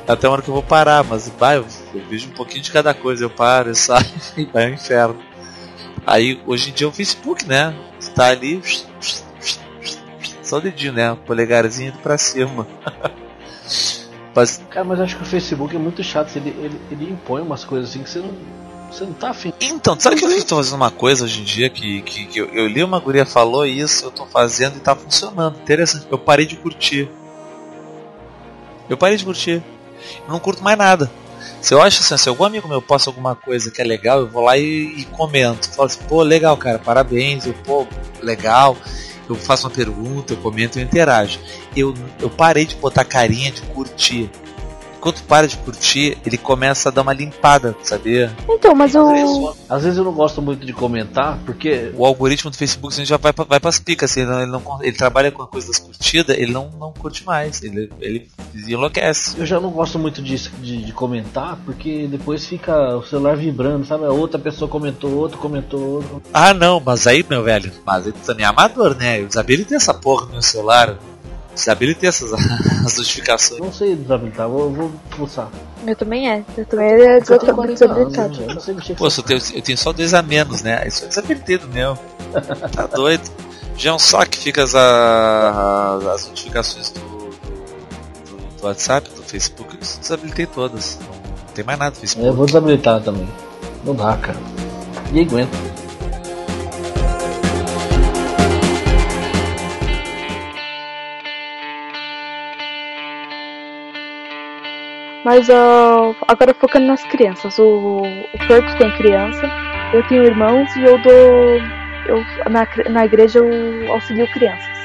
Até uma hora que eu vou parar, mas bah, eu, eu vejo um pouquinho de cada coisa, eu paro, eu saio e vai ao inferno. Aí hoje em dia é o Facebook, né? Tu tá ali, só o dedinho, né? O polegarzinho indo pra cima. Mas Cara, mas acho que o Facebook é muito chato. Ele, ele, ele impõe umas coisas assim que você não, você não tá afim. Então, sabe que eu tô fazendo uma coisa hoje em dia que, que, que eu, eu li uma guria falou isso, eu tô fazendo e tá funcionando. Interessante. Eu parei de curtir. Eu parei de curtir. Eu não curto mais nada. Se eu acho assim, se algum amigo meu posta alguma coisa que é legal, eu vou lá e, e comento. Falo assim, pô, legal, cara, parabéns. Eu, pô, legal. Eu faço uma pergunta, eu comento, eu interajo. Eu, eu parei de botar carinha de curtir. Quando tu para de curtir, ele começa a dar uma limpada, sabia? Então, mas eu. Às vezes eu não gosto muito de comentar, porque o algoritmo do Facebook assim, já vai, pra- vai pras picas, assim, ele, não, ele, não- ele trabalha com a coisa das curtidas, ele não, não curte mais, ele, ele enlouquece. eu já não gosto muito disso de, de comentar, porque depois fica o celular vibrando, sabe? A outra pessoa comentou, outro comentou, outro. Ah não, mas aí, meu velho, mas tu também é amador, né? Eu desabilitei essa porra no meu celular. Desabilitei essas as notificações. Não sei desabilitar, vou, vou pulsar. Eu também é. Eu também é Eu tenho 40 anos, desabilitado. eu não sei mexer com Pô, eu tenho, eu tenho só dois a menos, né? Isso é desabilitei do meu. Tá doido. Já é um saco que fica as, a- as notificações do, do, do- do WhatsApp, do Facebook, eu desabilitei todas. Não tem mais nada do Facebook. Eu vou desabilitar também. Não dá, cara. Ninguém aguenta. Mas uh, agora focando nas crianças. O, o Porto tem criança, eu tenho irmãos e eu dou. Eu, na, na igreja eu auxilio crianças.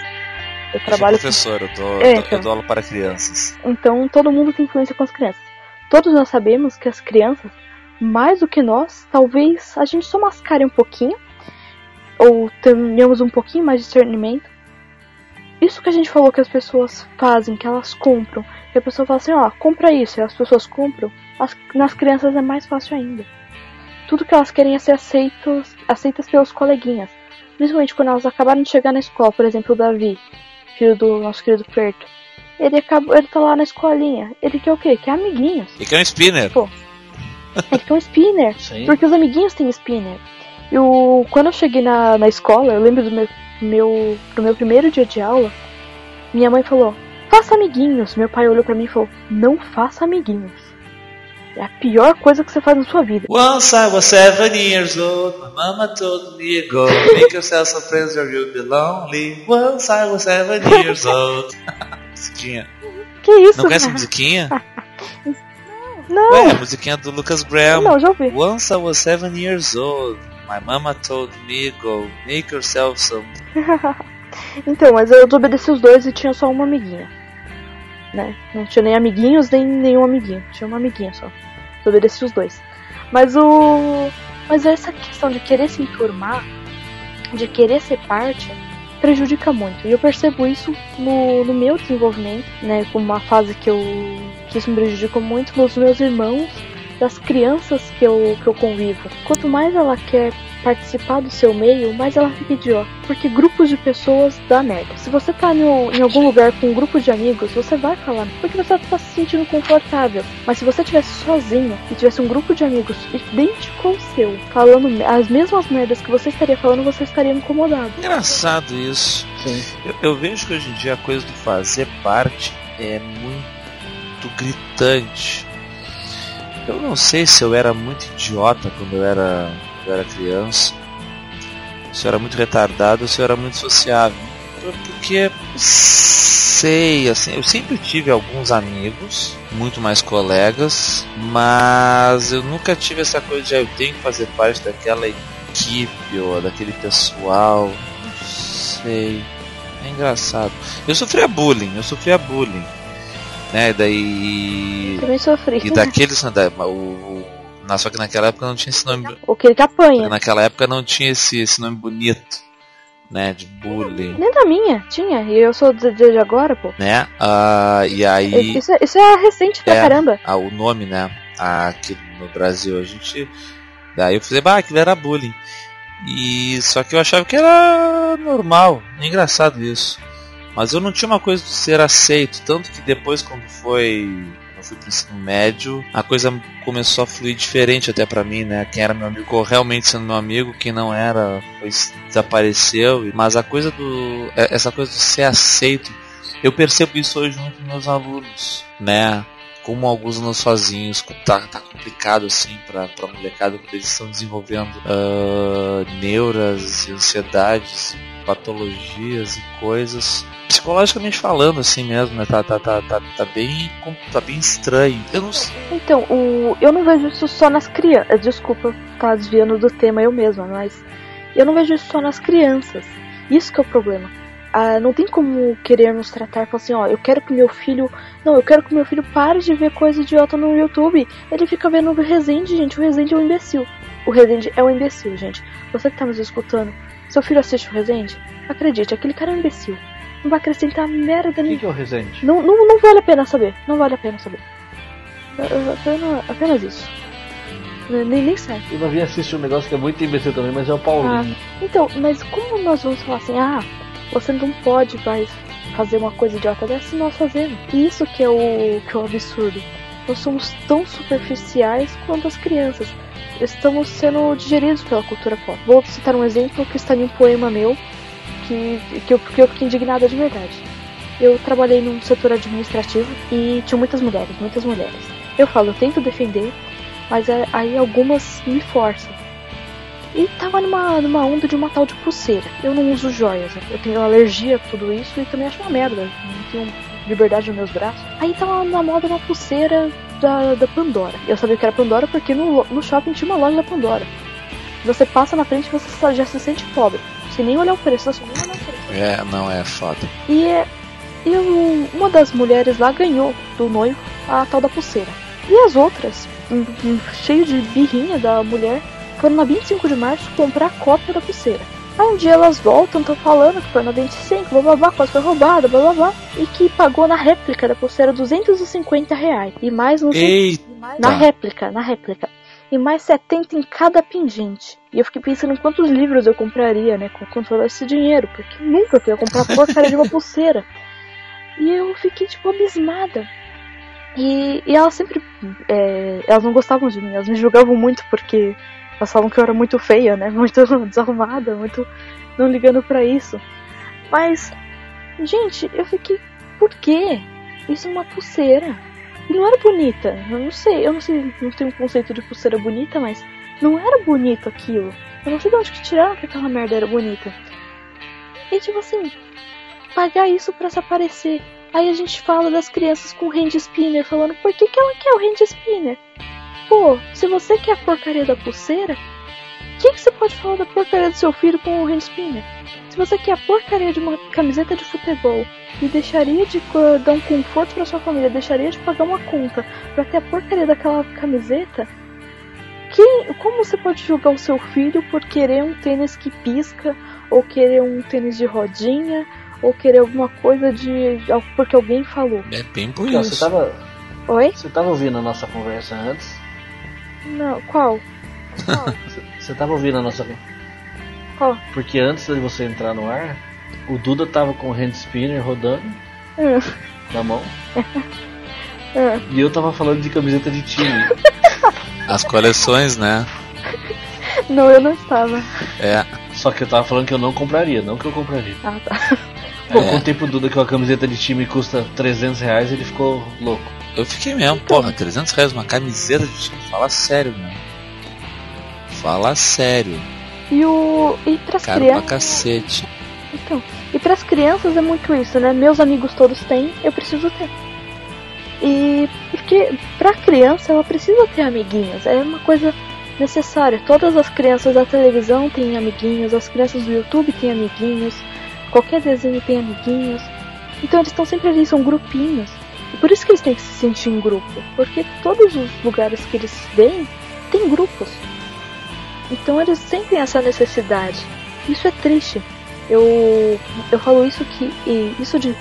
Eu trabalho. Eu sou professor, eu dou, é, então, eu dou aula para crianças. Então todo mundo tem influência com as crianças. Todos nós sabemos que as crianças, mais do que nós, talvez a gente só mascare um pouquinho, ou tenhamos um pouquinho mais de discernimento. Isso que a gente falou que as pessoas fazem, que elas compram, que a pessoa fala assim, ó, compra isso, e as pessoas compram, as, nas crianças é mais fácil ainda. Tudo que elas querem é ser aceitos, aceitas pelos coleguinhas. Principalmente quando elas acabaram de chegar na escola, por exemplo, o Davi filho do nosso querido Perto. Ele acabou, ele tá lá na escolinha. Ele quer o quê? Quer amiguinhos. Ele quer um spinner. Pô. Ele quer um spinner. Sim. Porque os amiguinhos têm spinner. E o, quando eu cheguei na, na escola, eu lembro do meu, meu, do meu primeiro dia de aula, minha mãe falou, faça amiguinhos. Meu pai olhou para mim e falou, não faça amiguinhos. É a pior coisa que você faz na sua vida. Once I was seven years old, my mama told me go make yourself some friends or you'll be lonely. Once I was seven years old. musiquinha. Que isso? Não conhece a musiquinha? Não. Ué, a musiquinha do Lucas Graham. Não, já ouvi. Once I was seven years old, my mama told me go make yourself some. então, mas eu obedeci os dois e tinha só uma amiguinha né? Não tinha nem amiguinhos, nem nenhum amiguinho. Tinha uma amiguinha só. Obedeci os dois. Mas o. Mas essa questão de querer se enturmar, de querer ser parte, prejudica muito. E eu percebo isso no, no meu desenvolvimento, né? Como uma fase que eu. que isso me prejudicou muito nos meus irmãos das crianças que eu, que eu convivo. Quanto mais ela quer participar do seu meio, mais ela fica idiota. Porque grupos de pessoas dá merda. Se você tá no, em algum lugar com um grupo de amigos, você vai falar, porque você tá se sentindo confortável. Mas se você tivesse sozinho e tivesse um grupo de amigos idêntico ao seu, falando as mesmas merdas que você estaria falando, você estaria incomodado. Engraçado isso. Sim. Eu, eu vejo que hoje em dia a coisa do fazer parte é muito gritante eu não sei se eu era muito idiota quando eu era, eu era criança, se eu era muito retardado ou se eu era muito sociável. Porque sei, assim, eu sempre tive alguns amigos, muito mais colegas, mas eu nunca tive essa coisa de ah, eu tenho que fazer parte daquela equipe ou daquele pessoal. Não sei. É engraçado. Eu sofria bullying, eu sofria bullying né? Daí. Também sofri. E daqueles. Da, o, na, só que naquela época não tinha esse nome. O que ele que apanha. Naquela época não tinha esse, esse nome bonito. Né, de bullying. Nem da minha, tinha. E eu sou de agora, pô. Né? Uh, e aí. Isso, é, isso é recente pra é, caramba. Ah, o nome, né? Aqui no Brasil a gente. Daí eu falei, bah, que era bullying. E só que eu achava que era normal, engraçado isso. Mas eu não tinha uma coisa de ser aceito, tanto que depois quando foi eu fui pro ensino médio, a coisa começou a fluir diferente até para mim, né? Quem era meu amigo ficou realmente sendo meu amigo, quem não era foi, desapareceu. Mas a coisa do. É, essa coisa de ser aceito, eu percebo isso hoje junto com meus alunos, né? Como alguns anos sozinhos, tá, tá complicado assim pra, pra molecada, porque eles estão desenvolvendo uh, neuras, ansiedades, patologias e coisas psicologicamente falando, assim mesmo, né? Tá, tá, tá, tá, tá, bem, tá bem estranho. Eu não. Então, o, eu não vejo isso só nas crianças. Desculpa tá desviando do tema eu mesma, mas eu não vejo isso só nas crianças. Isso que é o problema. Ah, não tem como querer nos tratar com assim, ó, eu quero que meu filho. Não, eu quero que meu filho pare de ver coisa idiota no YouTube. Ele fica vendo o Resende, gente. O Resende é um imbecil. O Resende é um imbecil, gente. Você que tá nos escutando, seu filho assiste o Resende? Acredite, aquele cara é um imbecil não vai acrescentar merda nenhuma. O que, é o Resende? Não, não, não vale a pena saber. Não vale a pena saber. Apenas, apenas isso. Nem, nem serve. Eu vi assistir um negócio que é muito imbecil também, mas é o Paulinho. Ah, então, mas como nós vamos falar assim, ah, você não pode mais fazer uma coisa idiota dessa e nós fazemos. Isso que é o que é o absurdo. Nós somos tão superficiais quanto as crianças. Estamos sendo digeridos pela cultura pop. Vou citar um exemplo que está em um poema meu que, que, eu, que eu fiquei indignada de verdade. Eu trabalhei num setor administrativo e tinha muitas mulheres, muitas mulheres. Eu falo, eu tento defender, mas é, aí algumas me forçam. E tava numa, numa onda de uma tal de pulseira. Eu não uso joias, eu tenho alergia a tudo isso e também acho uma merda. Não tenho liberdade nos meus braços. Aí tava na moda uma pulseira da, da Pandora. Eu sabia que era Pandora porque no, no shopping tinha uma loja da Pandora. Você passa na frente e você já se sente pobre. Sem nem olhar o preço, você nem olhar o preço. É, não, é foda. E, é- e um- uma das mulheres lá ganhou do noivo a tal da pulseira. E as outras, cheio de birrinha da mulher, foram na 25 de março comprar a cópia da pulseira. Aí um dia elas voltam, estão falando que foi na 25, blá blá blá, quase foi roubada, blá blá blá, e que pagou na réplica da pulseira 250 reais. E mais uns Eita! na réplica, na réplica. E mais 70 em cada pingente. E eu fiquei pensando em quantos livros eu compraria, né? Com com todo esse dinheiro. Porque nunca que eu ia comprar porcaria de uma pulseira. E eu fiquei, tipo, abismada. E, e elas sempre. é, elas não gostavam de mim, elas me julgavam muito porque elas falavam que eu era muito feia, né? Muito desarrumada, muito. não ligando pra isso. Mas, gente, eu fiquei. Por quê? Isso é uma pulseira. E não era bonita. Eu não sei, eu não sei, não tenho um conceito de pulseira bonita, mas não era bonito aquilo. Eu não sei de onde que tiraram que aquela merda era bonita. E tipo assim, pagar isso pra se aparecer. Aí a gente fala das crianças com hand spinner, falando por que, que ela quer o hand spinner? Pô, se você quer a porcaria da pulseira, o que, que você pode falar da porcaria do seu filho com o hand spinner? Se você quer a porcaria de uma camiseta de futebol e deixaria de uh, dar um conforto pra sua família, deixaria de pagar uma conta pra ter a porcaria daquela camiseta, quem, como você pode julgar o seu filho por querer um tênis que pisca, ou querer um tênis de rodinha, ou querer alguma coisa de. porque alguém falou? É bem por ó, você isso. tava, Oi? você tava ouvindo a nossa conversa antes? Não, qual? Qual? Você, tava ouvindo a nossa qual? Porque antes de você entrar no ar, o Duda tava com o hand spinner rodando Hum, na mão hum. e eu tava falando de camiseta de time. As coleções, né? Não, eu não estava. É. Só que eu tava falando que eu não compraria, não que eu compraria. Ah, tá. Eu É. contei pro Duda que uma camiseta de time custa 300 reais e ele ficou louco. Eu fiquei mesmo, porra, 300 reais uma camiseta de time. Fala sério, meu. Fala sério. E o. E pras Caro pra crianças. cacete. Então, e pras crianças é muito isso, né? Meus amigos todos têm, eu preciso ter. E porque pra criança ela precisa ter amiguinhos, é uma coisa necessária. Todas as crianças da televisão têm amiguinhos, as crianças do YouTube têm amiguinhos, qualquer desenho tem amiguinhos. Então eles estão sempre ali, são grupinhos. E por isso que eles têm que se sentir em grupo, porque todos os lugares que eles vêm têm grupos. Então eles sentem essa necessidade. Isso é triste. Eu, eu falo isso que e isso de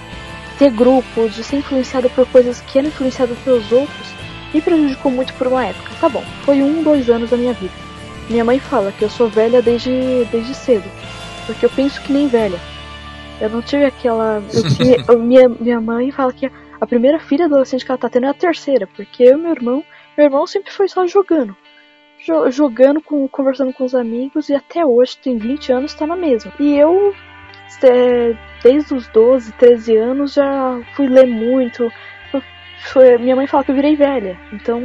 ter grupos, de ser influenciado por coisas que eram influenciadas pelos outros, me prejudicou muito por uma época. Tá bom, foi um, dois anos da minha vida. Minha mãe fala que eu sou velha desde, desde cedo, porque eu penso que nem velha. Eu não tive aquela. Eu tinha, minha, minha mãe fala que a primeira filha adolescente que ela tá tendo é a terceira, porque eu e meu irmão, meu irmão sempre foi só jogando. Jo- jogando, com, conversando com os amigos e até hoje, tem 20 anos, tá na mesma. E eu, é, desde os 12, 13 anos, já fui ler muito. Foi- minha mãe fala que eu virei velha. Então,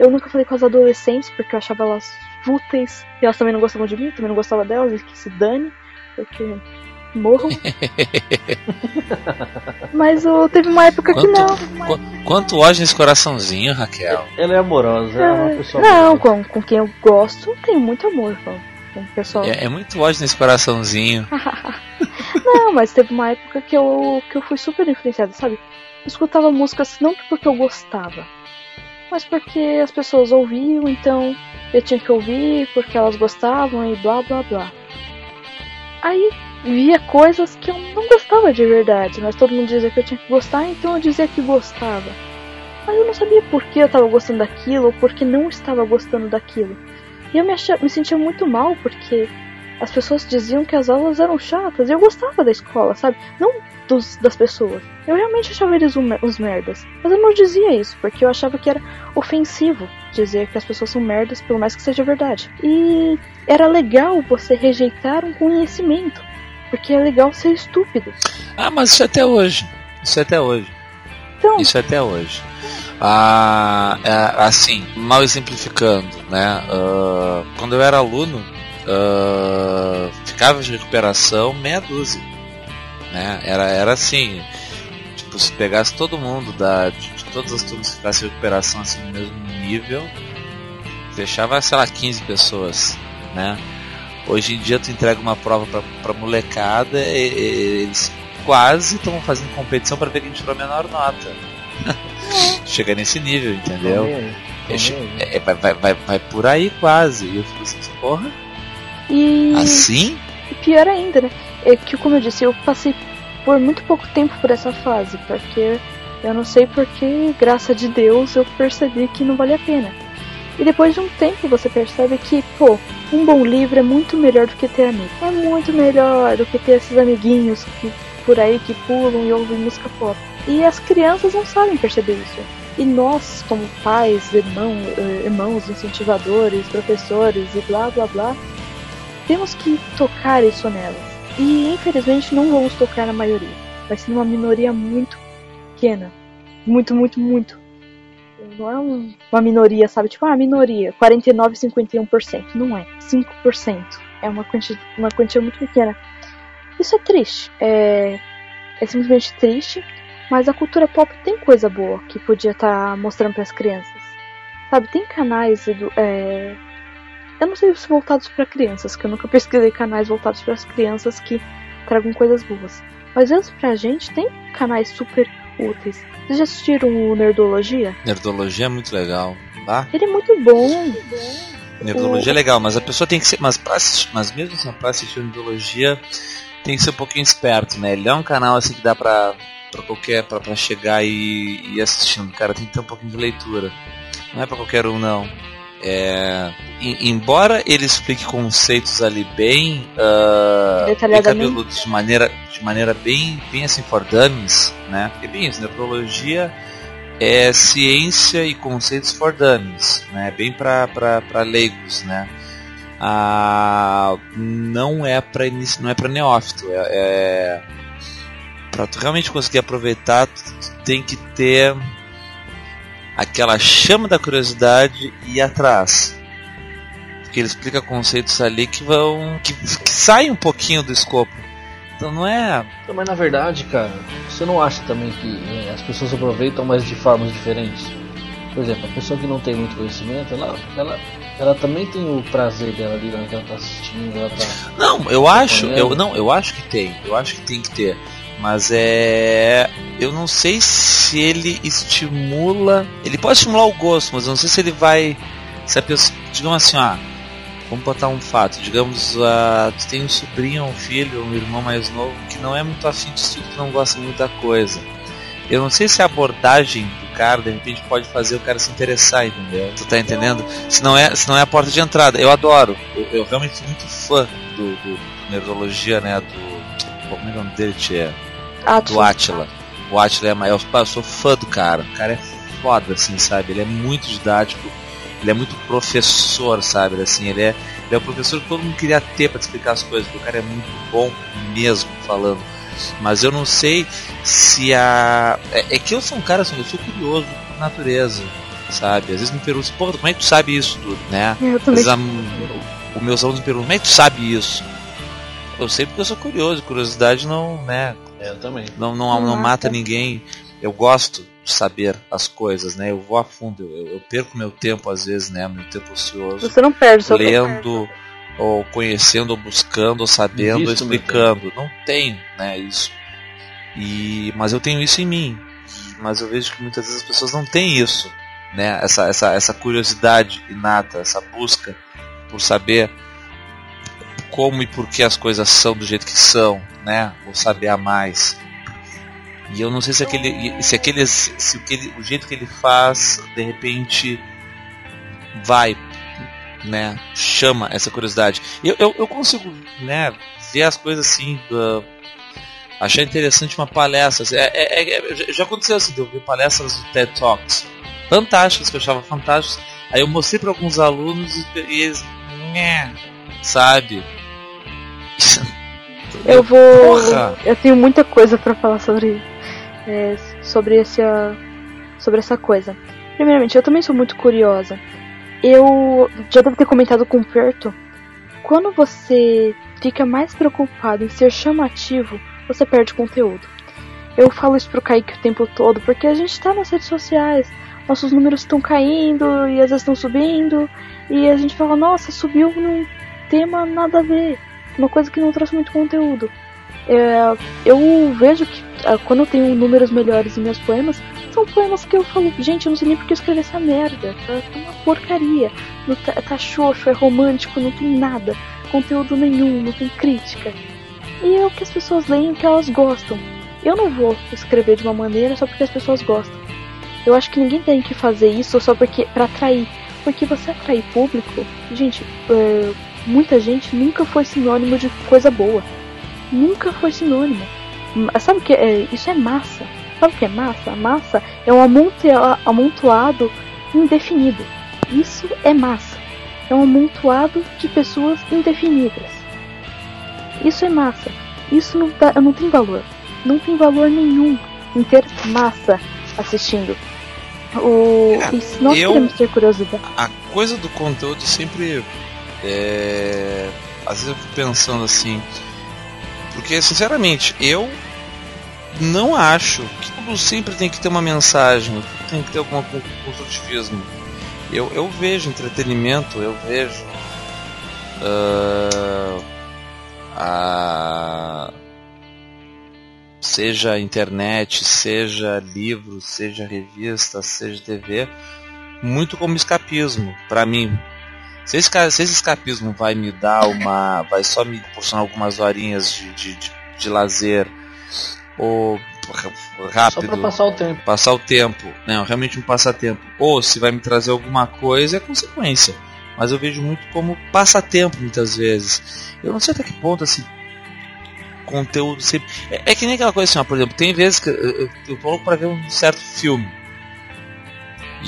eu nunca falei com as adolescentes porque eu achava elas fúteis. E elas também não gostavam de mim, também não gostava delas, e que se dane, porque morram. Mas eu, teve uma época que Quanto- não. Qu- Quanto ódio nesse coraçãozinho, Raquel. Ela é amorosa, é uma pessoa não, com, com quem eu gosto, tenho muito amor com, com o pessoal. É, é muito ódio nesse coraçãozinho. Não, mas teve uma época que eu, que eu fui super influenciada, sabe? Eu escutava músicas não porque eu gostava, mas porque as pessoas ouviam, então eu tinha que ouvir porque elas gostavam e blá blá blá. Aí via coisas que eu não gostava de verdade, mas todo mundo dizia que eu tinha que gostar, então eu dizia que gostava. Mas eu não sabia por que eu estava gostando daquilo ou por que não estava gostando daquilo. E eu me, achava, me sentia muito mal porque as pessoas diziam que as aulas eram chatas e eu gostava da escola, sabe? Não dos, das pessoas. Eu realmente achava eles um uns merdas. Mas eu não dizia isso, porque eu achava que era ofensivo dizer que as pessoas são merdas, pelo mais que seja verdade. E era legal você rejeitar um conhecimento, porque é legal ser estúpido. Ah, mas isso é até hoje. Isso é até hoje. Então, Isso é até hoje. Ah, é, assim, mal exemplificando, né? ah, quando eu era aluno, ah, ficava de recuperação meia dúzia. Né? Era, era assim. Tipo, se pegasse todo mundo da, de, de todas as turmas que ficasse recuperação assim no mesmo nível, fechava, sei lá, 15 pessoas, né? Hoje em dia tu entrega uma prova pra, pra molecada e, e eles quase estão fazendo competição para ver quem tirou a menor nota. Chega nesse nível, entendeu? É, é, vai, vai, vai, vai por aí quase. E eu fico assim, porra. E. Assim? E pior ainda, né? É que, como eu disse, eu passei por muito pouco tempo por essa fase, porque eu não sei porque, graças de Deus, eu percebi que não vale a pena. E depois de um tempo você percebe que, pô, um bom livro é muito melhor do que ter amigos. É muito melhor do que ter esses amiguinhos que, por aí que pulam e ouvem música pop. E as crianças não sabem perceber isso. E nós, como pais, irmão, eh, irmãos, incentivadores, professores e blá blá blá, temos que tocar isso nelas. E infelizmente não vamos tocar na maioria. Vai ser uma minoria muito pequena. Muito, muito, muito. Não é um, uma minoria, sabe? Tipo, ah, minoria, 49, 51%. Não é. 5%. É uma quantia, uma quantia muito pequena. Isso é triste. É, é simplesmente triste. Mas a cultura pop tem coisa boa que podia estar tá mostrando para as crianças. Sabe, tem canais é, eu não sei se voltados para crianças, que eu nunca pesquisei canais voltados para as crianças que tragam coisas boas. Mas mesmo pra gente tem canais super úteis. Vocês já assistiram o Nerdologia? Nerdologia é muito legal. Ah? Ele é muito bom. Nerdologia o... é legal, mas a pessoa tem que ser. Mas, pra mas mesmo assim, pra assistir Nerdologia tem que ser um pouquinho esperto, né? Ele é um canal assim que dá pra, pra qualquer. Pra, pra chegar e ir assistindo. Cara, tem que ter um pouquinho de leitura. Não é pra qualquer um, não. É, embora ele explique conceitos ali bem uh, de maneira, de maneira bem, bem assim for dummies, né? Porque bem isso, neurologia é ciência e conceitos for dummies, né? Bem para leigos, né? Ah, não é para não é para neófito, é, é para tu realmente conseguir aproveitar, tu tem que ter aquela chama da curiosidade e ir atrás. Porque ele explica conceitos ali que vão. que, que saem um pouquinho do escopo. Então não é. Mas na verdade, cara, você não acha também que é, as pessoas aproveitam, mas de formas diferentes? Por exemplo, a pessoa que não tem muito conhecimento, ela, ela, ela também tem o prazer dela ali, né, ela tá assistindo, ela tá. Não, eu acho, eu não, eu acho que tem, eu acho que tem que ter. Mas é. Eu não sei se ele estimula. Ele pode estimular o gosto, mas eu não sei se ele vai. Se a pessoa. Digamos assim, ó. Vamos botar um fato. Digamos, uh, tu tem um sobrinho, um filho, um irmão mais novo que não é muito afim de estudo, que não gosta muito da coisa. Eu não sei se a abordagem do cara, de repente, pode fazer o cara se interessar, entendeu? Tu tá entendendo? Se não é, se não é a porta de entrada. Eu adoro. Eu, eu realmente sou muito fã do, do, Neurologia, né? Do. Como é o nome dele, Tia? do Atila. O Atila é maior. Eu sou fã do cara. O cara é foda, assim, sabe? Ele é muito didático. Ele é muito professor, sabe? Assim, ele é, ele é o professor que todo mundo queria ter para explicar as coisas. O cara é muito bom mesmo falando. Mas eu não sei se a. É, é que eu sou um cara assim, eu sou curioso por natureza, sabe? Às vezes me perguntam, pô, como é que tu sabe isso tudo, né? Eu também. Às vezes, a, o meus alunos me perguntam, como é que tu sabe isso? Eu sei porque eu sou curioso, curiosidade não, né? É, eu também. Não, não, não, não mata ninguém. Eu gosto de saber as coisas, né? Eu vou a fundo, eu, eu perco meu tempo às vezes, né? Meu tempo ocioso. Você não perde seu Lendo, ou conhecendo, ou buscando, ou sabendo, ou explicando. Não tenho, né? Isso. E, mas eu tenho isso em mim. Mas eu vejo que muitas vezes as pessoas não têm isso, né? Essa, essa, essa curiosidade inata, essa busca por saber como e por que as coisas são do jeito que são, né? Ou saber a mais. E eu não sei se aquele, se aquele, se aquele, o jeito que ele faz, de repente, vai, né? Chama essa curiosidade. Eu, eu, eu consigo, né? Ver as coisas assim, uh, achar interessante uma palestra. Assim, é, é, é, já aconteceu assim, eu ver palestras do TED Talks fantásticas que eu achava fantásticas. Aí eu mostrei para alguns alunos e eles, né, sabe? Eu vou. Porra. Eu tenho muita coisa para falar sobre. É, sobre essa. Sobre essa coisa. Primeiramente, eu também sou muito curiosa. Eu já devo ter comentado com o Perto. Quando você fica mais preocupado em ser chamativo, você perde conteúdo. Eu falo isso pro Kaique o tempo todo, porque a gente tá nas redes sociais, nossos números estão caindo e às vezes estão subindo, e a gente fala, nossa, subiu num tema nada a ver, uma coisa que não trouxe muito conteúdo. É, eu vejo que ah, quando eu tenho números melhores em meus poemas, são poemas que eu falo, gente, eu não sei nem porque eu escrevi essa merda, tá, tá uma porcaria, não tá, tá xoxo, é romântico, não tem nada, conteúdo nenhum, não tem crítica. E é o que as pessoas leem que elas gostam. Eu não vou escrever de uma maneira só porque as pessoas gostam. Eu acho que ninguém tem que fazer isso só porque para atrair. Porque você atrair público, gente, é, muita gente nunca foi sinônimo de coisa boa. Nunca foi sinônimo. Sabe o que é? Isso é massa. Sabe o que é massa? Massa é um amontoado indefinido. Isso é massa. É um amontoado de pessoas indefinidas. Isso é massa. Isso não, dá, não tem valor. Não tem valor nenhum em ter massa assistindo. O, É, e nós eu- queremos ter curiosidade. A coisa do conteúdo sempre. É... Às vezes eu fico pensando assim. Porque, sinceramente, eu não acho que tudo sempre tem que ter uma mensagem, tem que ter algum con- construtivismo. Eu, eu vejo entretenimento, eu vejo. ah, a seja internet, seja livro, seja revista, seja TV, muito como escapismo para mim. Se esse, se esse escapismo vai me dar uma, vai só me proporcionar algumas horinhas de, de, de, de lazer ou r- Só rápido, pra passar o tempo. passar o tempo, né, realmente um passatempo, ou se vai me trazer alguma coisa, é consequência. Mas eu vejo muito como passatempo muitas vezes. Eu não sei até que ponto assim conteúdo sempre. É, é que nem aquela coisa assim, ó, por exemplo, tem vezes que eu, eu, eu tô louco pra ver um certo filme.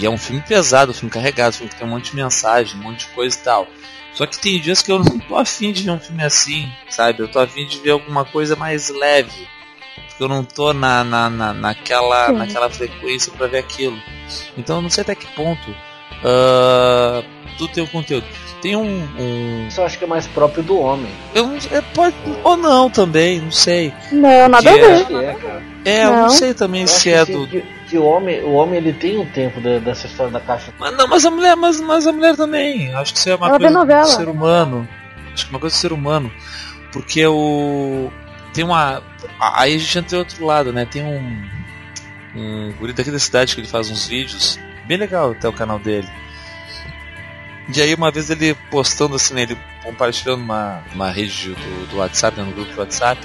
E é um filme pesado, um filme carregado, um filme que tem um monte de mensagem, um monte de coisa e tal. Só que tem dias que eu não tô afim de ver um filme assim, sabe? Eu tô afim de ver alguma coisa mais leve. Porque eu não tô na, na, na, naquela, Sim. naquela frequência pra ver aquilo. Então eu não sei até que ponto ah, tudo tem um conteúdo. Tem um, um Isso eu acho que é mais próprio do homem. eu não, é, pode, ou não também, não sei. Não, nada a é- ver. Acho que é, cara. É, eu não sei também Eu se é do. que, que o homem, o homem ele tem um tempo da- dessa história da caixa. Mas não, mas a mulher, mas, mas a mulher também. Acho que isso é uma Ela coisa do ser humano. Acho que é uma coisa do ser humano. Porque o. Tem uma. a- Aí a gente entra em outro lado, né? Tem um. Um guri daqui da cidade que ele faz uns vídeos. Bem legal até o canal dele. E aí uma vez ele postando assim, né, ele compartilhando uma, uma rede do, do WhatsApp, né, no grupo do WhatsApp,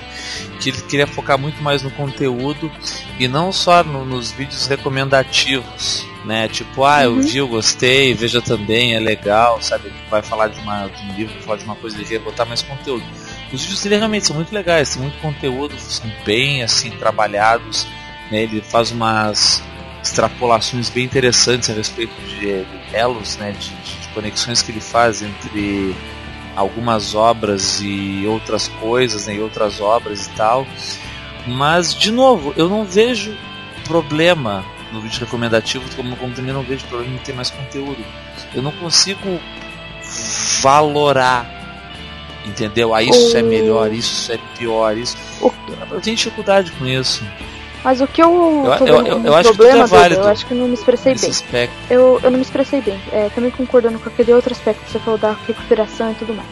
que ele queria focar muito mais no conteúdo e não só no- nos vídeos recomendativos, né? Tipo, ah, eu Uhum. vi, eu gostei, veja também, é legal, sabe? Ele vai falar de, uma, de um livro, falar de uma coisa, ele quer botar mais conteúdo. Os vídeos dele realmente são muito legais, tem muito conteúdo, são bem assim trabalhados, né? Ele faz umas extrapolações bem interessantes a respeito de, de elos, né? De- de conexões que ele faz entre algumas obras e outras coisas, né? E outras obras e tal. Mas, de novo, eu não vejo problema no vídeo recomendativo, como, como também não vejo problema em ter mais conteúdo. Eu não consigo valorar, entendeu? Ah, isso é O- melhor, isso é pior, isso. O- Eu tenho dificuldade com isso, Mas o que eu, Eu- eu- eu- eu acho que problema, é válido eu acho que não me expressei bem. aspecto. Eu, eu não me expressei bem. É, também concordando com aquele outro aspecto que você falou da recuperação e tudo mais.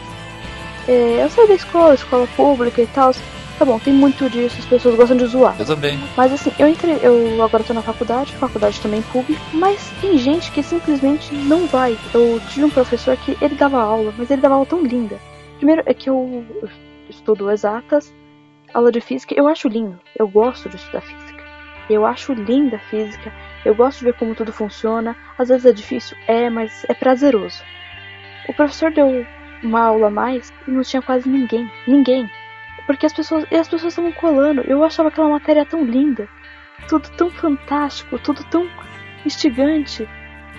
É, eu saí da escola, escola pública e tal. Tá bom, tem muito disso, as pessoas gostam de zoar. Eu também. Mas assim, eu entrei, eu agora tô na faculdade, faculdade também pública, mas tem gente que simplesmente não vai. Eu tive um professor que ele dava aula, mas ele dava aula tão linda. Primeiro é que eu estudo exatas, aula de física, eu acho lindo. Eu gosto de estudar física. Eu acho linda a física. Eu gosto de ver como tudo funciona. Às vezes é difícil, é, mas é prazeroso. O professor deu uma aula a mais e não tinha quase ninguém. Ninguém. Porque as pessoas. E as pessoas estavam colando. Eu achava aquela matéria tão linda. Tudo tão fantástico, tudo tão instigante.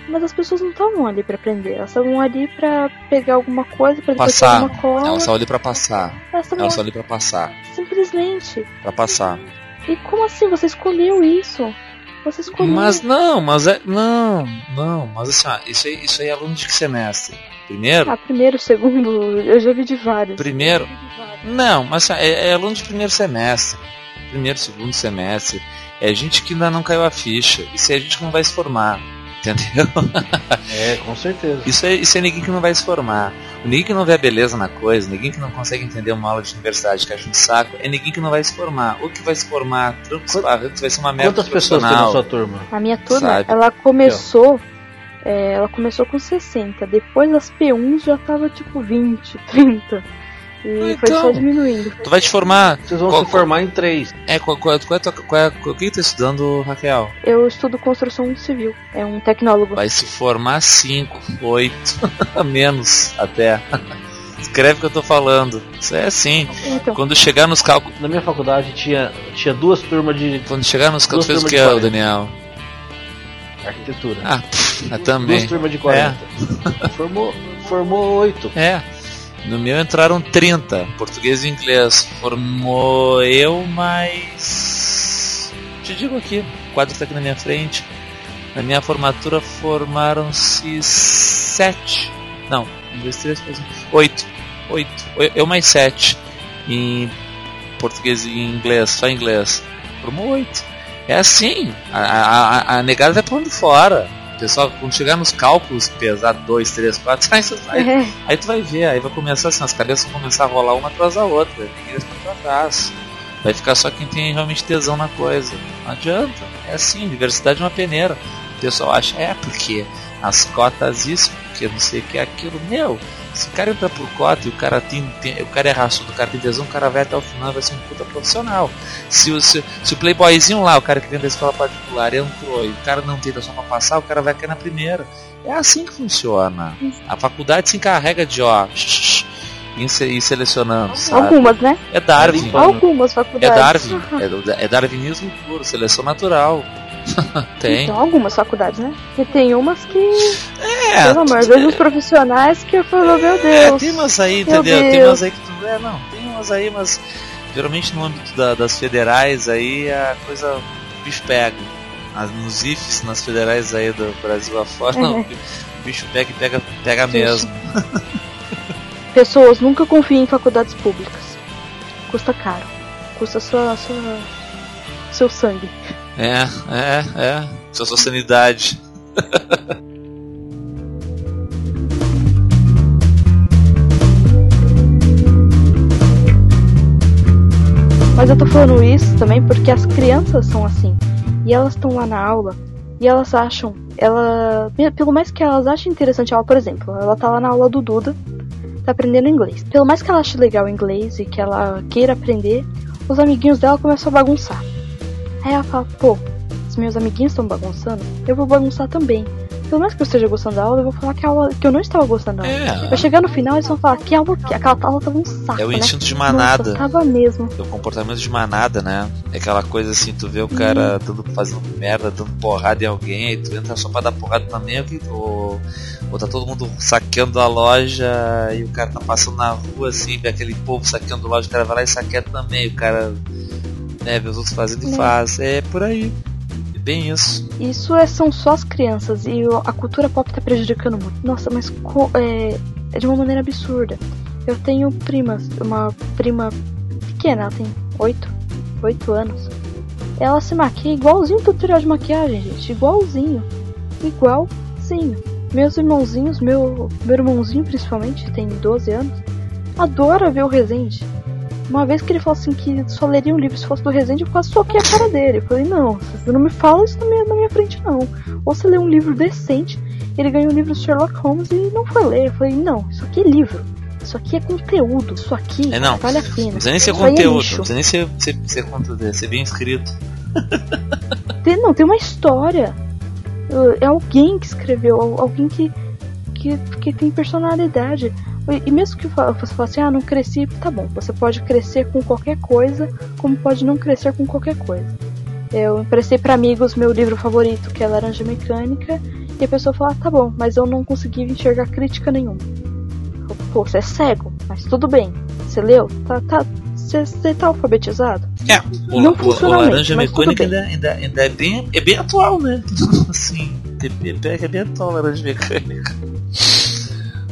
Mas as pessoas não estavam ali pra aprender. Elas estavam ali pra pegar alguma coisa, pra depois Passar. pegar uma cola. Ela só ali pra passar. Elas estavam ali pra passar. simplesmente. Pra passar. E como assim? Você escolheu isso? Você escolheu. Mas não, mas é. Não, não, mas assim, ó, isso aí, isso aí é aluno de que semestre? Primeiro? Ah, primeiro, segundo, eu já vi de vários. Primeiro? De vários. Não, mas assim, é, é aluno de primeiro semestre. primeiro, segundo semestre. É gente que ainda não caiu a ficha. Isso é gente que não vai se formar. Entendeu? É, com certeza. Isso é, isso é ninguém que não vai se formar. O ninguém que não vê a beleza na coisa, ninguém que não consegue entender uma aula de universidade que acha um saco, é ninguém que não vai se formar. O que vai se formar, trancos barrancos, vai ser uma merda Quantas pessoas tem na sua turma? A minha turma, Sabe? ela começou. é, ela começou com 60. Depois das P1 já tava tipo 20, 30. E foi Então, só diminuindo. Tu vai te formar. Vocês vão Qual- se formar em três. É, qual, qual, qual é qual é, qual- o que tu tá estudando, Raquel? Eu estudo construção civil. É um tecnólogo. Vai se formar 5, 8, menos até. Escreve o que eu tô falando. Isso é assim. Então, Quando chegar nos cálculos. Na minha faculdade tinha, tinha duas turmas de Quando chegar nos cálculos, fez o que, ô, Daniel? arquitetura. Ah, pff, ah, duas também. turmas de 40. Formou, formou oito. É. No meu entraram 30, português e inglês. Formou eu mais. Te digo aqui, o quadro tá aqui na minha frente. Na minha formatura formaram-se 7. Não, um, dois, três, quatro, cinco, oito. Oito. Eu mais 7. Em português e inglês, só inglês. Formou 8. É assim, a, a, a- negada vai pondo fora. Pessoal, quando chegar nos cálculos, pesar 2, 3, 4, aí vai tu vai ver, aí vai começar assim, as cabeças vão começar a rolar uma atrás da outra, ninguém pra trás. Vai ficar só quem tem realmente tesão na coisa. Não adianta. É assim, diversidade é uma peneira. O pessoal acha, é porque as cotas isso, porque não sei o que é aquilo. Meu, se o cara entra por cota e o cara tem, tem- o cara é raçudo, o cara tem tesão, o cara vai até o final vai ser um puta profissional. Se o, se, se o playboyzinho lá, o cara que vem da escola particular, entrou e o cara não tem só pra passar, o cara vai cair na primeira. É assim que funciona. A faculdade se encarrega de, ó, ir selecionando, sabe? algumas, né? É Darwin. Algumas É faculdades. Darwin. É, é darwinismo puro, seleção natural. Tem. Então, algumas faculdades, né? E tem umas que, É, pelo amor, às vezes os profissionais que eu falo, meu é, Deus. tem umas aí, entendeu? Tem Deus. umas aí que tu. É, não, tem umas aí, mas geralmente no âmbito da- das federais aí a coisa. O bicho pega. As- nos IFs, nas federais aí do Brasil afora, não, o bicho pega e pega, pega mesmo. Pessoas, nunca confiem em faculdades públicas. Custa caro. Custa sua, sua, seu sangue. É, é, é. Sua sanidade. Mas eu tô falando isso também porque as crianças são assim. E elas estão lá na aula e elas acham, ela, pelo mais que elas achem interessante a aula, por exemplo, ela tá lá na aula do Duda, tá aprendendo inglês. Pelo mais que ela ache legal o inglês e que ela queira aprender, os amiguinhos dela começam a bagunçar. Aí ela fala, pô, os meus amiguinhos estão bagunçando, eu vou bagunçar também. Pelo mais que eu esteja gostando da aula, eu vou falar que, a aula, que eu não estava gostando da aula. É. Vai chegar no final eles vão falar que a aula, que aquela aula tava um saco, É o né? instinto de manada. Nossa, tava mesmo. É o comportamento de manada, né? É aquela coisa assim, tu vê o cara dando, fazendo merda, dando porrada em alguém, aí tu entra só pra dar porrada também, ou, que- ou, ou tá todo mundo saqueando a loja e o cara tá passando na rua assim, vê aquele povo saqueando a loja, o cara vai lá e saqueia também, o cara né, vê os outros fazendo e É. faz. É por aí. É bem isso. Isso é, são só as crianças e a cultura pop tá prejudicando muito. Nossa, mas é, é de uma maneira absurda. Eu tenho primas, uma prima pequena, ela tem 8, 8 anos. Ela se maquia igualzinho o tutorial de maquiagem, gente. Igualzinho. Igualzinho. Meus irmãozinhos, meu, meu irmãozinho principalmente, tem 12 anos, adora ver o Resende. Uma vez que ele falou assim que só leria um livro se fosse do Resende, eu quase soquei a cara dele. Eu falei, não, você não me fala isso na minha, na minha frente, não. Ou você lê um livro decente, ele ganhou um livro do Sherlock Holmes e não foi ler. Eu falei, não, isso aqui é livro. Isso aqui é conteúdo. Isso aqui É, não. vale a pena. Não precisa nem ser Isso é conteúdo, lixo. não precisa nem ser, ser, ser conteúdo, é ser bem escrito. Tem, não, tem uma história. Uh, É alguém que escreveu, al- alguém que, que, que tem personalidade. E- mesmo que você fale assim, ah, não cresci, tá bom. Você pode crescer com qualquer coisa, como pode não crescer com qualquer coisa. Eu emprestei para amigos meu livro favorito, que é Laranja Mecânica, e a pessoa fala, ah, tá bom, mas eu não consegui enxergar crítica nenhuma. Eu Pô, você é cego, mas tudo bem. Você leu? Tá, tá, você, você tá alfabetizado? É, o, Não o- o Laranja Mecânica bem. ainda, ainda, ainda é, bem, é bem atual, né? assim, é, é, é bem atual Laranja Mecânica.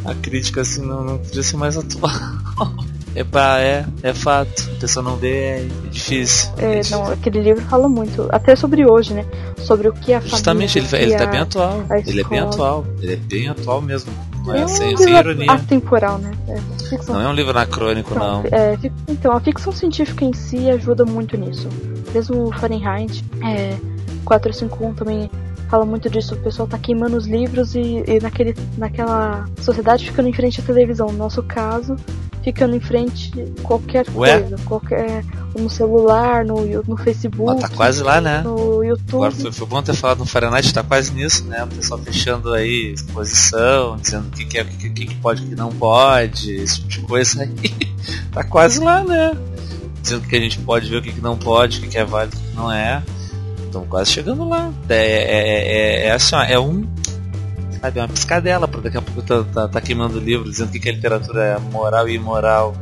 A crítica assim não, não podia ser mais atual. É, pá, é, é fato. A pessoa não vê, é difícil. É, difícil. não, aquele livro fala muito, até sobre hoje, né? Sobre o que a Justamente, ele, família. ele e tá a- bem atual. Ele é bem atual. Ele é bem atual mesmo. Não é, É um sem, livro sem ironia. atemporal, né? É, ficção. Não é um livro anacrônico, não. é, então, a ficção científica em si ajuda muito nisso. Mesmo o Fahrenheit é, 451 também fala muito disso. O pessoal tá queimando os livros e, e naquele, naquela sociedade ficando em frente à televisão. No nosso caso, ficando em frente qualquer Ué? coisa. Qualquer, no celular, no, no Facebook, Ó, tá quase lá, né? no YouTube. Agora foi, foi bom ter falado no Fahrenheit, tá quase nisso, né? O pessoal fechando aí exposição, dizendo o que, que é, o que, que, que pode, o que não pode, esse tipo de coisa aí. tá quase lá, né? Dizendo o que a gente pode ver, o que, que não pode, o que, que é válido, o que não é. Estamos quase chegando lá. É, é, é, é assim, ó, é um. Sabe, é uma piscadela, porque daqui a pouco tá, tá, tá queimando o livro, dizendo que, que a literatura é moral e imoral.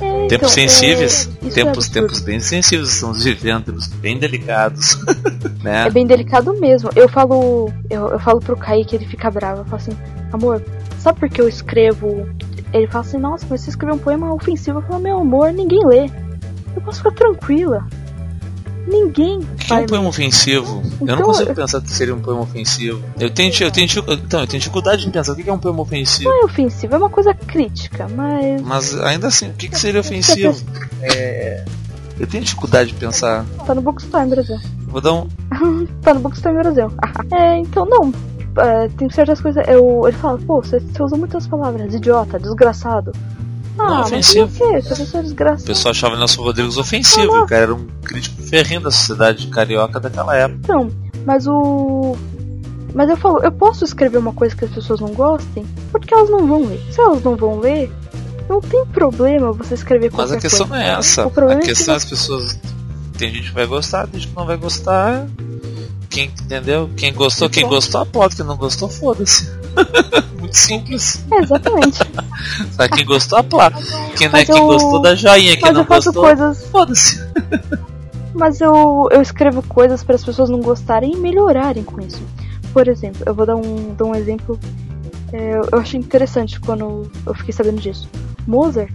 É, Tempos então, sensíveis, é, tempos, é tempos bem sensíveis estamos vivendo, tempos bem delicados. né? É bem delicado mesmo. Eu falo, eu, eu falo pro Kaique, ele fica bravo. Eu falo assim, amor, sabe por que eu escrevo? Ele fala assim, nossa, mas você escreveu um poema ofensivo. Eu falo, meu amor, ninguém lê. Eu posso ficar tranquila. Ninguém O que é um poema ofensivo? eu não Então, consigo pensar que seria um poema ofensivo. Eu tenho, eu tenho, então, eu tenho dificuldade em pensar o que é um poema ofensivo. Não é ofensivo, é uma coisa crítica, mas. Mas ainda assim, o que, que seria ofensivo? É, eu tenho dificuldade de pensar. Tá no Bookstime Brasil. Vou dar um. Tá no Bookstime Brasil. é, então não. É, tem certas coisas. Eu, ele fala, pô, você, você usa muitas palavras, idiota, desgraçado. Ah, mas ofensivo. Você é O pessoal achava Nelson Rodrigues ofensivo. Ah, O cara era um crítico ferrinho da sociedade carioca daquela época. Então, mas o. Mas eu falo, eu posso escrever uma coisa que as pessoas não gostem, porque elas não vão ler. Se elas não vão ler, não tem problema você escrever Mas qualquer a questão coisa. não é essa. O problema A é que questão é você- as pessoas. Tem gente que vai gostar, tem gente que não vai gostar. Quem entendeu? Quem gostou, quem gostou, aplaude. Quem não gostou, foda-se. Muito simples. É, exatamente. Sabe, quem gostou, aplaude. Quem, né, Mas quem eu- gostou, dá joinha. Quem mas não eu faço gostou, coisas. foda-se. Mas eu, eu escrevo coisas para as pessoas não gostarem e melhorarem com isso. Por exemplo, eu vou dar um, dar um exemplo. é, eu achei interessante quando eu fiquei sabendo disso. Mozart,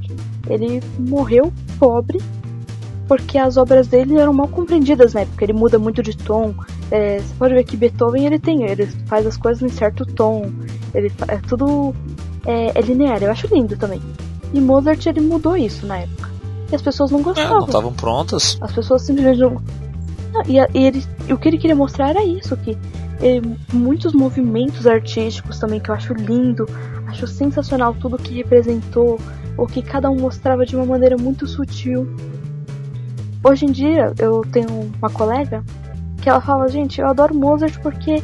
ele morreu pobre porque as obras dele eram mal compreendidas na época. Ele muda muito de tom. É, você pode ver que Beethoven ele tem, ele faz as coisas em certo tom. Ele é tudo é, é linear. Eu acho lindo também. E Mozart ele mudou isso na época. E as pessoas não É, gostavam. não estavam prontas. As pessoas simplesmente não. Não, e, e ele, o que ele queria mostrar era isso, que eh, muitos movimentos artísticos também que eu acho lindo, acho sensacional tudo que representou, ou que cada um mostrava de uma maneira muito sutil. Hoje em dia eu tenho uma colega que ela fala, gente, eu adoro Mozart porque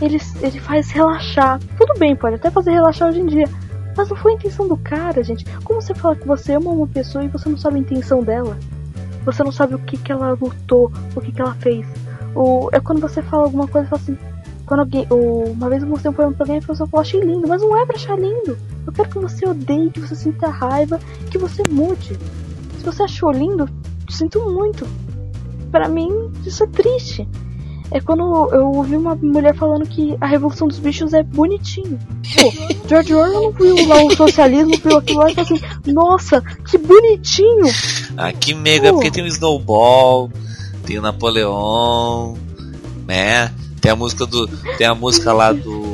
ele, ele faz relaxar. Tudo bem, pode até fazer relaxar hoje em dia. Mas não foi a intenção do cara, gente. Como você fala que você ama uma pessoa e você não sabe a intenção dela? Você não sabe o que, que ela lutou, o que, que ela fez. O, é quando você fala alguma coisa e fala assim. Quando alguém. O, uma vez eu mostrei um poema pra alguém e a pessoa falou, achei lindo, mas não é pra achar lindo. Eu quero que você odeie, que você sinta raiva, que você mude. Se você achou lindo, sinto muito. Pra mim, isso é triste. É quando eu ouvi uma mulher falando que a Revolução dos Bichos é bonitinho. Pô, George Orwell viu lá o socialismo, viu aquilo lá e falou assim, nossa, que bonitinho! Ah, que mega, Pô. porque tem o Snowball, tem o Napoleão, né? Tem a música do. Tem a música lá do.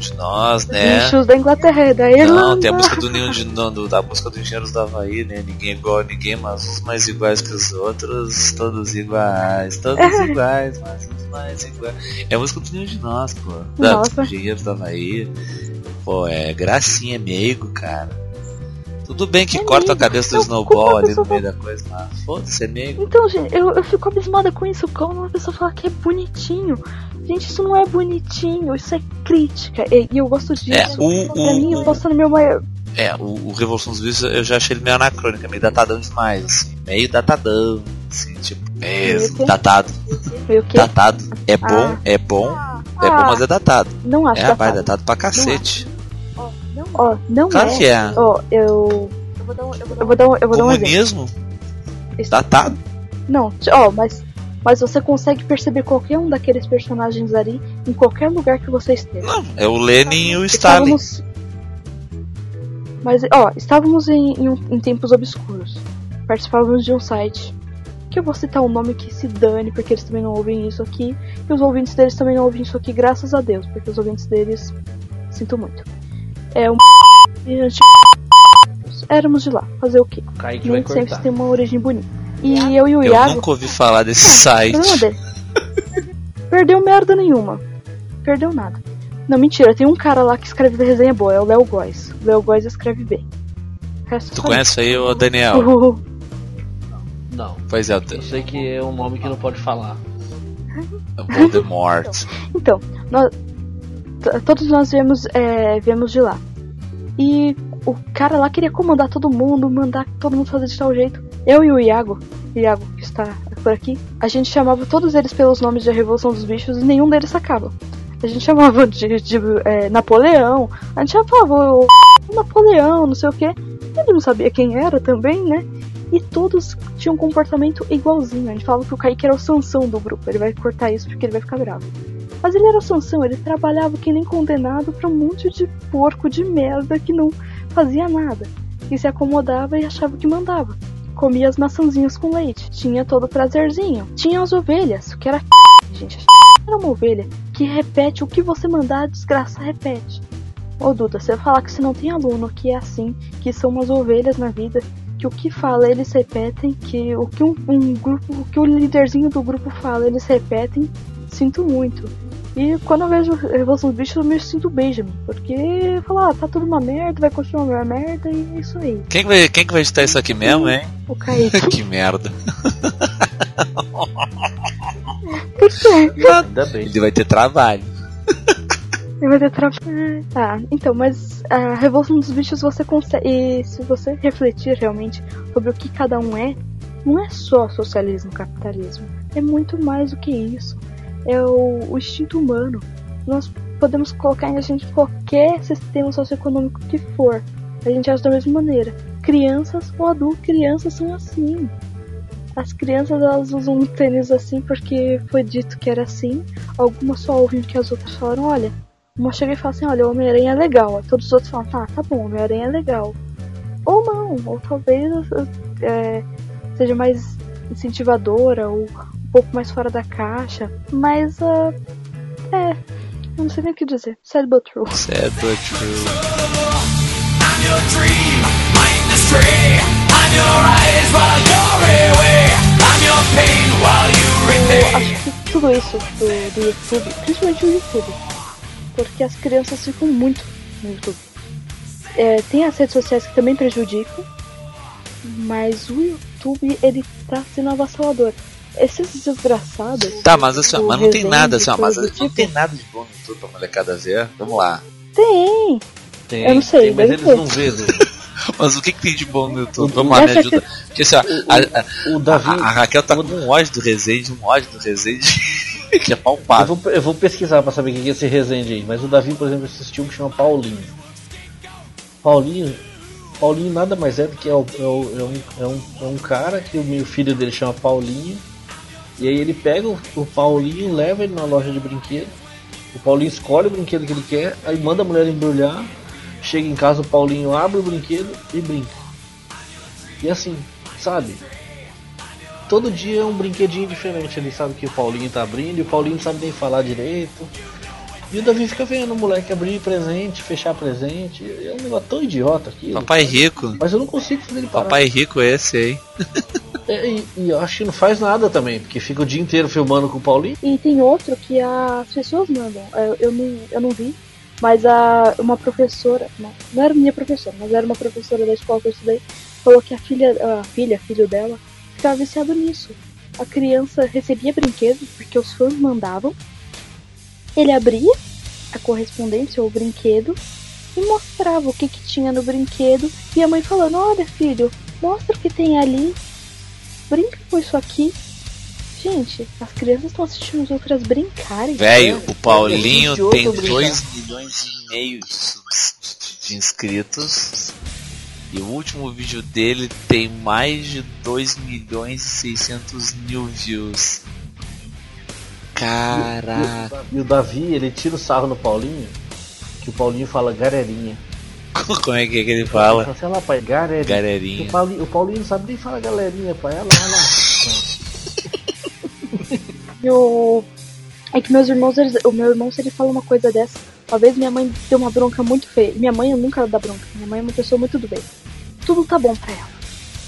De Nós, né? Bichos da Inglaterra, da Irlanda. Não, tem a música do Nenhum de não, do, da música do Engenheiros do Havaí, né? Ninguém é igual a ninguém, mas uns mais iguais que os outros, todos iguais, todos iguais, mas uns mais iguais. É a música do Nenhum de Nós, pô. Da, Nossa. dos Engenheiros do Havaí. Pô, é gracinha, é meigo, cara. Tudo bem que É corta a cabeça do Eu- Snowball ali no meio da coisa, mas foda-se, é meigo. Então, gente, eu, eu fico abismada com isso. Como uma pessoa fala que é bonitinho. Gente, isso não é bonitinho, isso é crítica. E, e eu gosto disso. É, o, pra mim, eu o, posso no meu maior. é, o, o Revolução dos Bichos eu já achei ele meio anacrônico, meio datadão demais, assim. Meio datadão, assim, tipo, mesmo, datado. Meio que. Datado. É bom, Ah. é bom, é bom, mas é datado. Não acho É, datado. rapaz, datado pra cacete. Ó, não Claro é. que é. Ó, eu. Eu vou dar um, eu vou dar um, eu vou dar um exemplo. Comunismo, datado. Não, ó, mas. Mas você consegue perceber qualquer um daqueles personagens ali em qualquer lugar que você esteja. Não, é o Lenin e o Stalin. nos- Mas, ó, estávamos em, em, em tempos obscuros. Participávamos de um site. Que eu vou citar um nome que se dane, porque eles também não ouvem isso aqui. E os ouvintes deles também não ouvem isso aqui, graças a Deus. Porque os ouvintes deles. Sinto muito. É um. e a gente- Éramos de lá. Fazer o quê? O Kaique vai Nem sempre cortar. tem uma origem bonita. E eu e o Eu Iago. nunca ouvi falar desse Ah, site. Perdeu merda nenhuma. Perdeu nada. Não, mentira, tem um cara lá que escreve resenha boa, é o Léo Góes. O Léo Góes escreve bem. Tu conhece aí o Daniel? Uh, Não. Pois é, o Eu sei que é um nome que não pode falar. Voldemort. Então, nós, t- todos nós viemos, é, viemos de lá. E o cara lá queria comandar todo mundo, mandar todo mundo fazer de tal jeito. Eu e o Iago, Iago que está por aqui, a gente chamava todos eles pelos nomes da Revolução dos Bichos e nenhum deles sacava. A gente chamava de, de, é, Napoleão, a gente chamava o Napoleão, não sei o que. Ele não sabia quem era também, né? E todos tinham um comportamento igualzinho. A gente falava que o Kaique era o Sansão do grupo. Ele vai cortar isso porque ele vai ficar bravo. Mas ele era Sansão, ele trabalhava que nem condenado pra um monte de porco de merda que não fazia nada. E se acomodava e achava que mandava. Comia as maçãzinhas com leite. Tinha todo o prazerzinho. Tinha as ovelhas, que era gente. Era uma ovelha que repete o que você mandar, a desgraça repete. Ô Duda, você falar que você não tem aluno que é assim, que são umas ovelhas na vida, que o que fala eles repetem, que o que um, um grupo, o que o líderzinho do grupo fala eles repetem, sinto muito. E quando eu vejo Revolução dos Bichos eu me sinto Benjamin, porque eu falo, ah, tá tudo uma merda, vai continuar uma merda e é isso aí. Quem que vai, quem que vai editar isso aqui mesmo, hein? O Kaique. que merda. Por quê? Ainda bem. Ele vai ter trabalho. Ele vai ter trabalho. Tá, então, mas a Revolução dos Bichos você consegue. E se você refletir realmente sobre o que cada um é, não é só socialismo, capitalismo. É muito mais do que isso. É o, o instinto humano. Nós podemos colocar em a gente qualquer sistema socioeconômico que for. A gente age da mesma maneira. Crianças ou adultos, crianças são assim. As crianças elas usam um tênis assim porque foi dito que era assim. Algumas só ouvem o que as outras falaram. Olha, uma chega e fala assim: Olha, o Homem-Aranha é legal. Todos os outros falam: Tá, tá bom, Homem-Aranha é legal. Ou não, ou talvez é, seja mais incentivadora ou pouco mais fora da caixa. Mas, uh, é, eu não sei nem o que dizer. Sad but true. Sad but true. I'm your dream, my industry. I'm your eyes while you're away. I'm your pain while you Eu acho que tudo isso do, do YouTube, principalmente o YouTube, porque as crianças ficam muito no YouTube. É, tem as redes sociais que também prejudicam, mas o YouTube ele tá sendo avassalador. Esses desgraçados. Tá, mas assim, ó, o mas não tem nada assim, ó, mas do não tipo, tem nada de bom no YouTube pra molecada ver. Vamos lá. Tem! Tem, Eu não sei, tem, mas eles ter. não vê. Dudu. Mas o que, que tem de bom no YouTube? O- Vamos lá, me ajuda. Porque assim, ó, a, a- O Davi. a- a Raquel tá com um ódio do Resende, um ódio do Resende que é Eu palpável. vou, eu vou pesquisar pra saber o que é esse Resende aí. Mas o Davi, por exemplo, assistiu um que chama Paulinho. Paulinho. Paulinho nada mais é do que é, o- é o- é um, é, um, é um cara que o meu filho dele chama Paulinho. E aí ele pega o, o Paulinho, leva ele na loja de brinquedo. O Paulinho escolhe o brinquedo que ele quer, aí manda a mulher embrulhar. Chega em casa, o Paulinho abre o brinquedo e brinca. E assim, sabe? Todo dia é um brinquedinho diferente. Ele sabe que o Paulinho tá abrindo e o Paulinho não sabe nem falar direito. E o Davi fica vendo o moleque abrir presente, fechar presente. É um negócio tão idiota aqui. Papai rico. Mas eu não consigo fazer ele parar. Papai rico esse aí. É, e, e eu acho que não faz nada também, porque fica o dia inteiro filmando com o Paulinho. E tem outro que as pessoas mandam. Eu, eu, não, eu não vi, mas a, uma professora, não, não era minha professora, mas era uma professora da escola que eu estudei, falou que a filha, a filha, filho dela, ficava viciado nisso. A criança recebia brinquedos porque os fãs mandavam, ele abria a correspondência ou o brinquedo e mostrava o que, que tinha no brinquedo e a mãe falando, olha filho, mostra o que tem ali, brinca com isso aqui. Gente, as crianças estão assistindo as outras brincarem. Velho, o Paulinho existe tem outro 2 milhões e meio de, inscritos. E o último vídeo dele tem mais de 2 milhões e 600 mil views. Caraca. E o Davi, ele tira o sarro no Paulinho, que o Paulinho fala galerinha. Como é que, é que ele fala? Fala, sei lá, pai, galerinha. Galerinha. O Paulinho, o Paulinho não sabe nem falar galerinha, pai. Olha lá, olha lá. O. É que meus irmãos, eles... o meu irmão, se ele fala uma coisa dessa, uma vez minha mãe deu uma bronca muito feia. Minha mãe nunca dá bronca. Minha mãe é uma pessoa muito do bem. Tudo tá bom pra ela.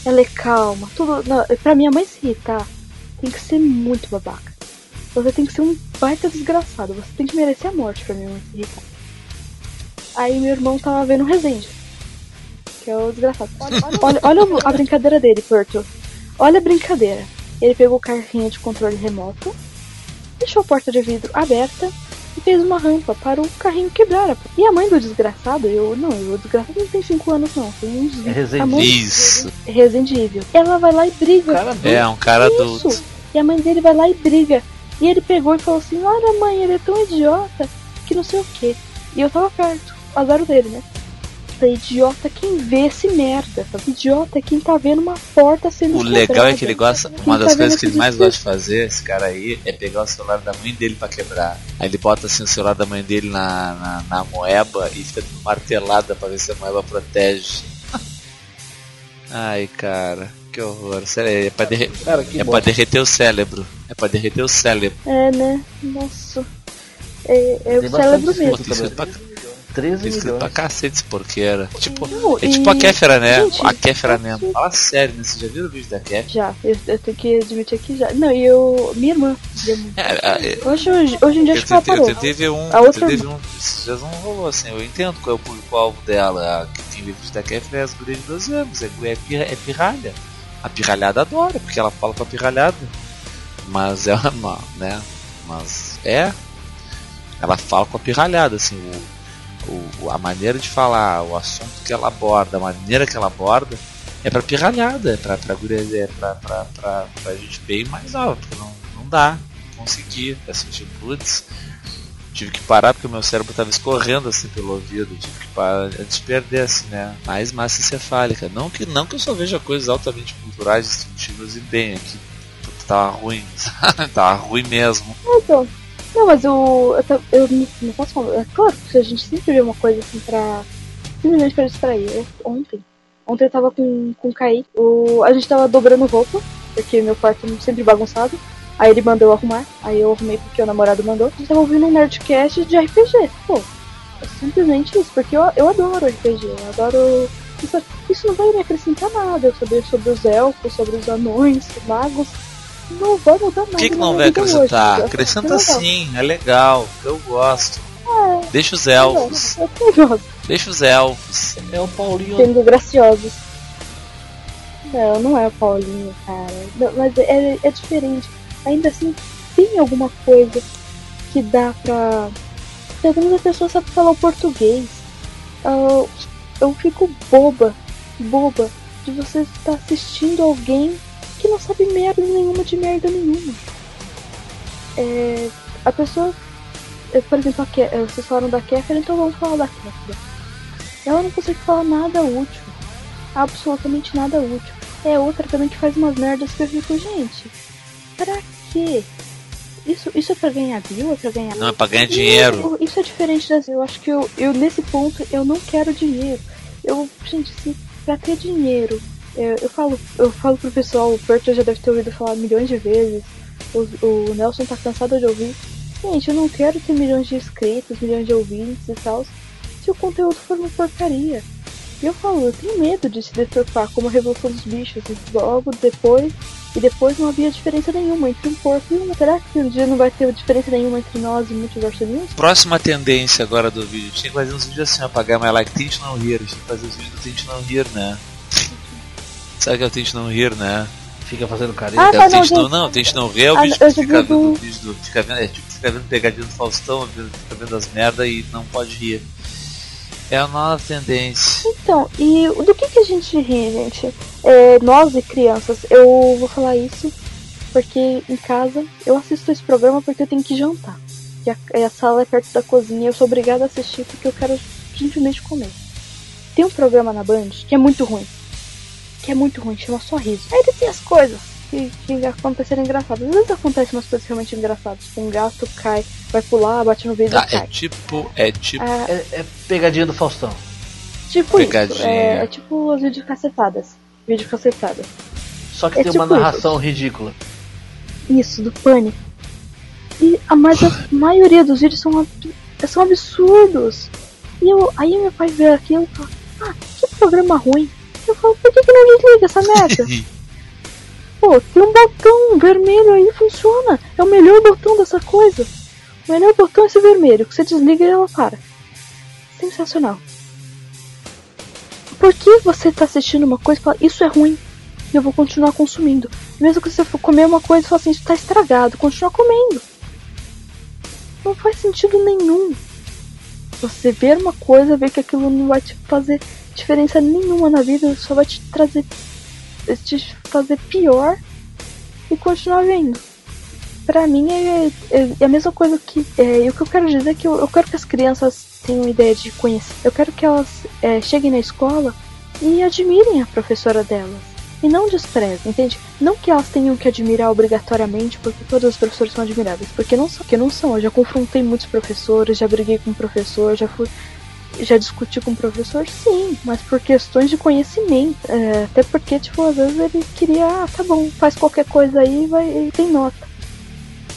Ela é calma. Tudo. Não, pra minha mãe se irritar, tem que ser muito babaca. Você tem que ser um baita desgraçado. Você tem que merecer a morte pra minha mãe se irritar. Aí meu irmão tava vendo o Resende. Que é o desgraçado. Olha, olha, olha a brincadeira dele, Porto. Olha a brincadeira. Ele pegou o carrinho de controle remoto, deixou a porta de vidro aberta e fez uma rampa para o carrinho quebrar. E a mãe do desgraçado, eu não, o desgraçado não tem 5 anos não, tem uns É Isso. Resident Evil. Ela vai lá e briga. Cara, É, um cara Isso. adulto. E a mãe dele vai lá e briga. E ele pegou e falou assim: Olha, mãe, ele é tão idiota que não sei o que. E eu tava perto, azar dele, né? É idiota quem vê esse merda, sabe? Idiota é quem tá vendo uma porta sendo O legal é que ele gosta, quem uma das tá coisas que ele mais gosta de fazer, esse cara aí, é pegar o celular da mãe dele para quebrar. Aí ele bota assim o celular da mãe dele na, na, na moeba e fica martelada pra ver se a moeba protege. Ai, cara, que horror. Sério, é pra, derre... cara, é pra derreter o cérebro. É pra derreter o cérebro. É, né? Nossa. É, é o cérebro mesmo. 13 Escrito milhões. pra cacete porque era. Tipo, não, é tipo e... a Kéfera, né? Gente, a Kéfera mesmo. Gente... Fala sério, né? Você já viu o vídeo da Kéfera? Já, eu, eu, tenho que admitir que já. Não, e eu. Minha irmã. É, é, é, hoje, hoje, hoje em dia eu acho que ela parou. Eu teve um. A outra... teve um. Isso não rolou assim. Eu entendo qual é o público-alvo dela. Quem vê o vídeo da Kéfera é as gurias de 12 anos. É, é, é, pirralha. A pirralhada adora, porque ela fala pra pirralhada. Mas ela, né? Mas é. Ela fala com a pirralhada, assim. O, o, a maneira de falar, o assunto que ela aborda, a maneira que ela aborda, é pra pirralhada, é pra, pra, guria, é pra, pra, pra, pra gente bem mais nova, não, não dá, não consegui, assim, putz, tive que parar porque o meu cérebro tava escorrendo assim pelo ouvido, tive que parar antes de perder, assim, né, mais massa encefálica, não que, não que eu só veja coisas altamente culturais, instrutivas e bem, aqui tava ruim, tava ruim mesmo. Então, não, mas o. Eu, tô- eu não, posso falar. É claro que a gente sempre vê uma coisa assim pra. Simplesmente pra distrair. Eu- ontem. Ontem eu tava com, com o Kaique. O, a gente tava dobrando roupa, porque meu quarto é sempre bagunçado. Aí ele mandou eu arrumar. Aí eu arrumei porque o namorado mandou. A gente tava ouvindo um Nerdcast de RPG. Pô, é simplesmente isso, porque eu, eu adoro RPG. Eu adoro. Isso, isso não vai me acrescentar nada. Eu saber sobre os elfos, sobre os anões, os magos. Não vai mudar nada. Por que, que não vai acrescentar? hoje. Acrescenta É legal. sim, é legal, eu gosto. Deixa os elfos, Eu tenho gosto, deixa os elfos. É o Paulinho. sendo graciosos. Não, não é o Paulinho, cara. Não, mas é, é diferente. Ainda assim, tem alguma coisa que dá pra. Pelo menos a pessoa sabe falar o português. Ah, eu fico boba, boba, de você estar assistindo alguém que não sabe merda nenhuma de merda nenhuma. É, a pessoa. é, Por exemplo, a Ke- é, vocês falaram da Kéfera, então vamos falar da Kéfera. Ela não consegue falar nada útil. Absolutamente nada útil. É outra também que faz umas merdas que eu fico, gente. Pra quê? Isso, isso é pra ganhar view? É pra ganhar. Não é pra ganhar dinheiro. Isso é diferente das. Eu acho que eu, eu, nesse ponto, eu não quero dinheiro. Eu, gente, se pra ter dinheiro. Eu, eu falo, eu falo pro pessoal, o Perto já deve ter ouvido falar milhões de vezes. O, o Nelson tá cansado de ouvir. Gente, eu não quero ter milhões de inscritos, milhões de ouvintes e tal. Se o conteúdo for uma porcaria. E eu falo, eu tenho medo de se deturpar como a Revolução dos Bichos. E logo depois. E depois não havia diferença nenhuma entre um porco e uma. Será que um dia não vai ter diferença nenhuma entre nós e Multiverso News? Próxima tendência agora do vídeo. Tinha que fazer uns vídeos assim, apagar mais like. Tente não rir. Tinha que fazer os vídeos do Tente não rir, né? Sabe que é o Tente não rir, né? Fica fazendo careta. Ah, É tá, o Tente não, não, não, Tente não rir é o Ah, que já fica vi do- vendo, o vídeo do, fica vendo, é tipo, fica vendo pegadinha do Faustão, vendo- fica vendo as merda e não pode rir. É a nova tendência. Então, e do que, que a gente ri, gente? É, nós e crianças, eu vou falar isso porque em casa eu assisto esse programa porque eu tenho que jantar. E a, e a sala é perto da cozinha, eu sou obrigada a assistir porque eu quero simplesmente comer. Tem um programa na Band que é muito ruim. Que é muito ruim, chama Sorriso. Aí ele tem as coisas que, que aconteceram engraçadas. Às vezes acontecem umas coisas realmente engraçadas. Um gato cai, vai pular, bate no vidro Tá, e é cai. tipo, é tipo, Ah, É, é pegadinha do Faustão. Tipo isso. Pegadinha. É, é tipo as videocassetadas. Videocassetadas. Só que É tem tipo uma narração ridícula. Isso, do pânico. E a, mas a maioria dos vídeos são, ab- são absurdos. E eu, aí meu pai vê aquilo e fala, ah, que programa ruim. Eu falo, por que, que não desliga essa merda? Pô, tem um botão vermelho aí, funciona. É o melhor botão dessa coisa. O melhor botão é esse vermelho, que você desliga e ela para. Sensacional. Por que você tá assistindo uma coisa e fala, isso é ruim, e eu vou continuar consumindo? Mesmo que você for comer uma coisa e fala assim, isso tá estragado, continua comendo. Não faz sentido nenhum. Você ver uma coisa, ver que aquilo não vai te fazer diferença nenhuma na vida, só vai te trazer. te fazer pior e continuar vendo. Pra mim é, é- é a mesma coisa que. É, o que eu quero dizer é que eu, eu quero que as crianças tenham ideia de conhecer. Eu quero que elas é, cheguem na escola e admirem a professora delas. E não desprezem, entende? Não que elas tenham que admirar obrigatoriamente, porque todos os professores são admiráveis. Porque não são, porque não são. Eu já confrontei muitos professores, já briguei com um professor, já fui. Já discuti com o professor, sim, mas por questões de conhecimento. É, até porque, tipo, às vezes ele queria, ah, tá bom, faz qualquer coisa aí vai, e tem nota.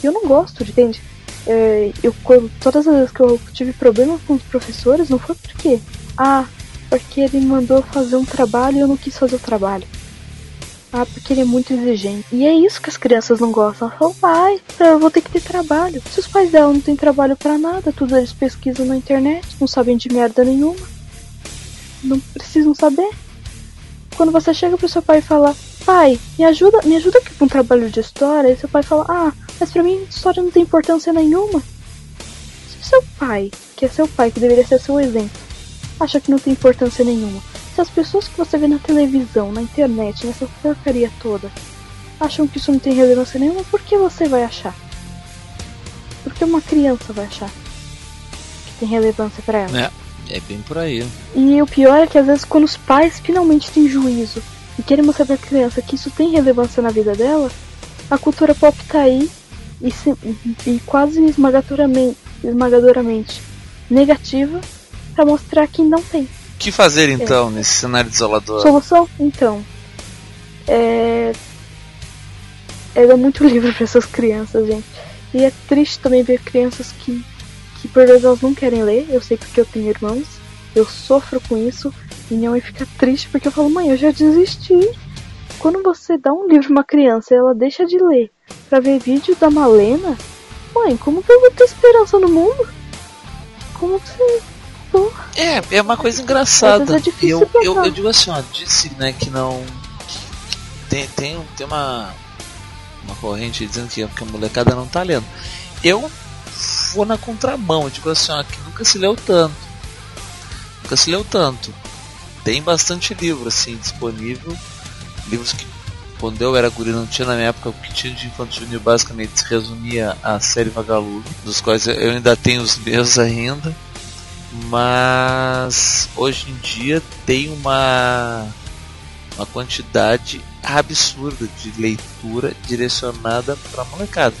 E eu não gosto, entende? É, eu, todas as vezes que eu tive problema com os professores, não foi porque, ah, porque ele mandou fazer um trabalho e eu não quis fazer o trabalho. Ah, porque ele é muito exigente. E é isso que as crianças não gostam. Falam, pai, eu vou ter que ter trabalho. Se os pais dela não têm trabalho pra nada, tudo eles pesquisam na internet, não sabem de merda nenhuma. Não precisam saber. Quando você chega pro seu pai e fala, pai, me ajuda, me ajuda aqui com um trabalho de história, e seu pai fala, ah, mas pra mim história não tem importância nenhuma. Se seu pai, que é seu pai, que deveria ser seu exemplo, acha que não tem importância nenhuma, se as pessoas que você vê na televisão, na internet, nessa porcaria toda, acham que isso não tem relevância nenhuma, por que você vai achar? Por que uma criança vai achar que tem relevância pra ela? É, é bem por aí. E o pior é que às vezes quando os pais finalmente têm juízo e querem mostrar pra criança que isso tem relevância na vida dela, a cultura pop tá aí e, se- e quase esmagadoramente, esmagadoramente negativa pra mostrar que não tem. O que fazer então nesse cenário desolador? Solução? Então. É. É dar muito livro pra essas crianças, gente. E é triste também ver crianças que, que por vezes elas não querem ler. Eu sei porque eu tenho irmãos. Eu sofro com isso. E minha mãe fica triste porque eu falo, mãe, eu já desisti. Quando você dá um livro pra uma criança e ela deixa de ler pra ver vídeo da Malena, mãe, como que eu vou ter esperança no mundo? Como que você. Pô, É, é uma coisa engraçada. é eu, eu, eu digo assim, ó, disse né, que não. Tem, tem, tem uma, uma corrente dizendo que, que a molecada não tá lendo. Eu vou na contramão, eu digo assim, ó, que nunca se leu tanto. Nunca se leu tanto. Tem bastante livro assim disponível. Livros que quando eu era guri não tinha na minha época, o que tinha de infanto juvenil basicamente se resumia à série Vagalume, dos quais eu ainda tenho os meus ainda mas hoje em dia tem uma uma quantidade absurda de leitura direcionada para molecada.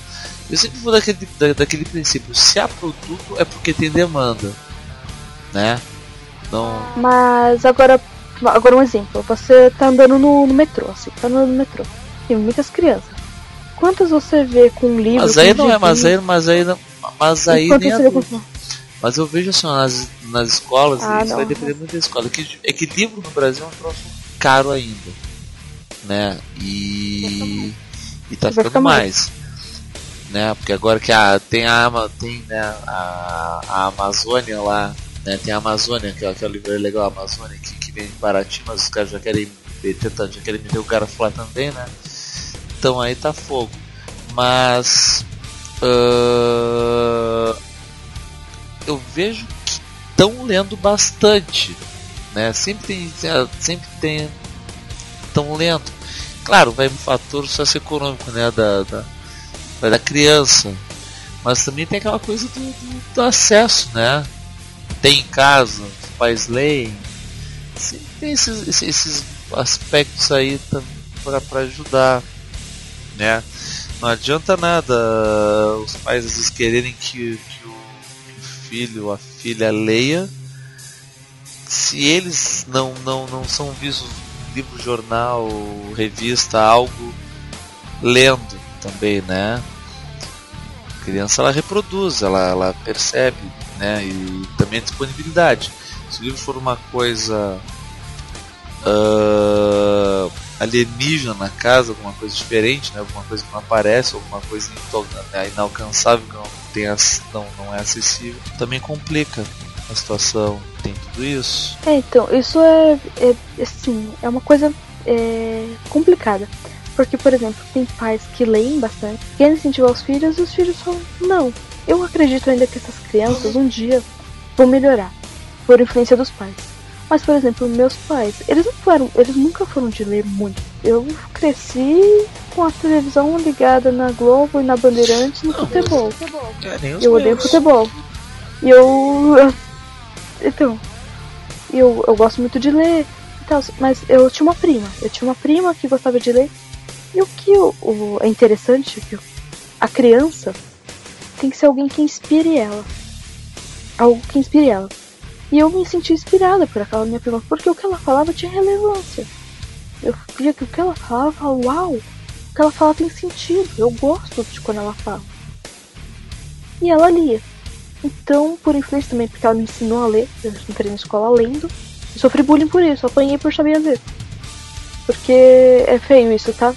Eu sempre vou daquele, da- daquele princípio, se há produto é porque tem demanda, né? Não, Mas agora, agora um exemplo. Você tá andando no, no metrô, assim, tá andando no metrô. Tem muitas crianças. Quantas você vê com um livro? mas aí, não é, mas aí, mas aí, não- mas aí nem adulto. Mas eu vejo assim, nas, nas escolas, Ah, isso não. vai depender muito da escola. É que, é que livro no Brasil é um troço caro ainda. Né? E. E tá ficando mais. Né? Porque agora que a, tem a tem né, a, a Amazônia lá, né? Tem a Amazônia, que é aquele livro legal, a Amazônia, que, que vem baratinho, mas os caras já querem tá, já querem meter o cara lá também, né? Então aí tá fogo. Mas. ah, eu vejo que estão lendo bastante, né? Sempre tem, sempre tem, estão lendo. Claro, vai um fator socioeconômico, né, da, da, vai da criança, mas também tem aquela coisa do, do, do acesso, né? Tem em casa, os pais leem, sempre tem esses, esses, esses aspectos aí para ajudar, né? Não adianta nada os pais às vezes quererem que, que filho a filha leia se eles não, não, não são vistos livro, jornal, revista, algo lendo também, né? A criança ela reproduz, ela, ela percebe, né? E também a disponibilidade. Se o livro for uma coisa uh, alienígena na casa, alguma coisa diferente, né? alguma coisa que não aparece, alguma coisa inalcançável que não, tem, não, não é acessível, também complica a situação. Tem tudo isso. É, então, isso é, é assim, é uma coisa é, complicada. Porque, por exemplo, tem pais que leem bastante, querem incentivar os filhos e os filhos falam, não, eu acredito ainda que essas crianças um dia vão melhorar por influência dos pais. Mas, por exemplo, meus pais, eles não foram, eles nunca foram de ler muito. Eu cresci com a televisão ligada na Globo e na Bandeirantes no não, futebol. É, eu odeio futebol. E eu. Então. Eu, eu gosto muito de ler e tal, mas eu tinha uma prima. Eu tinha uma prima que gostava de ler. E o que o, o é interessante é que a criança tem que ser alguém que inspire ela. Algo que inspire ela. E eu me senti inspirada por aquela minha prima, porque o que ela falava tinha relevância. Eu via que o que ela falava, uau, o que ela fala tem sentido, eu gosto de quando ela fala. E ela lia. Então, por influência também, porque ela me ensinou a ler, eu entrei na escola lendo, sofri bullying por isso, apanhei por saber ler. Porque é feio isso, tá?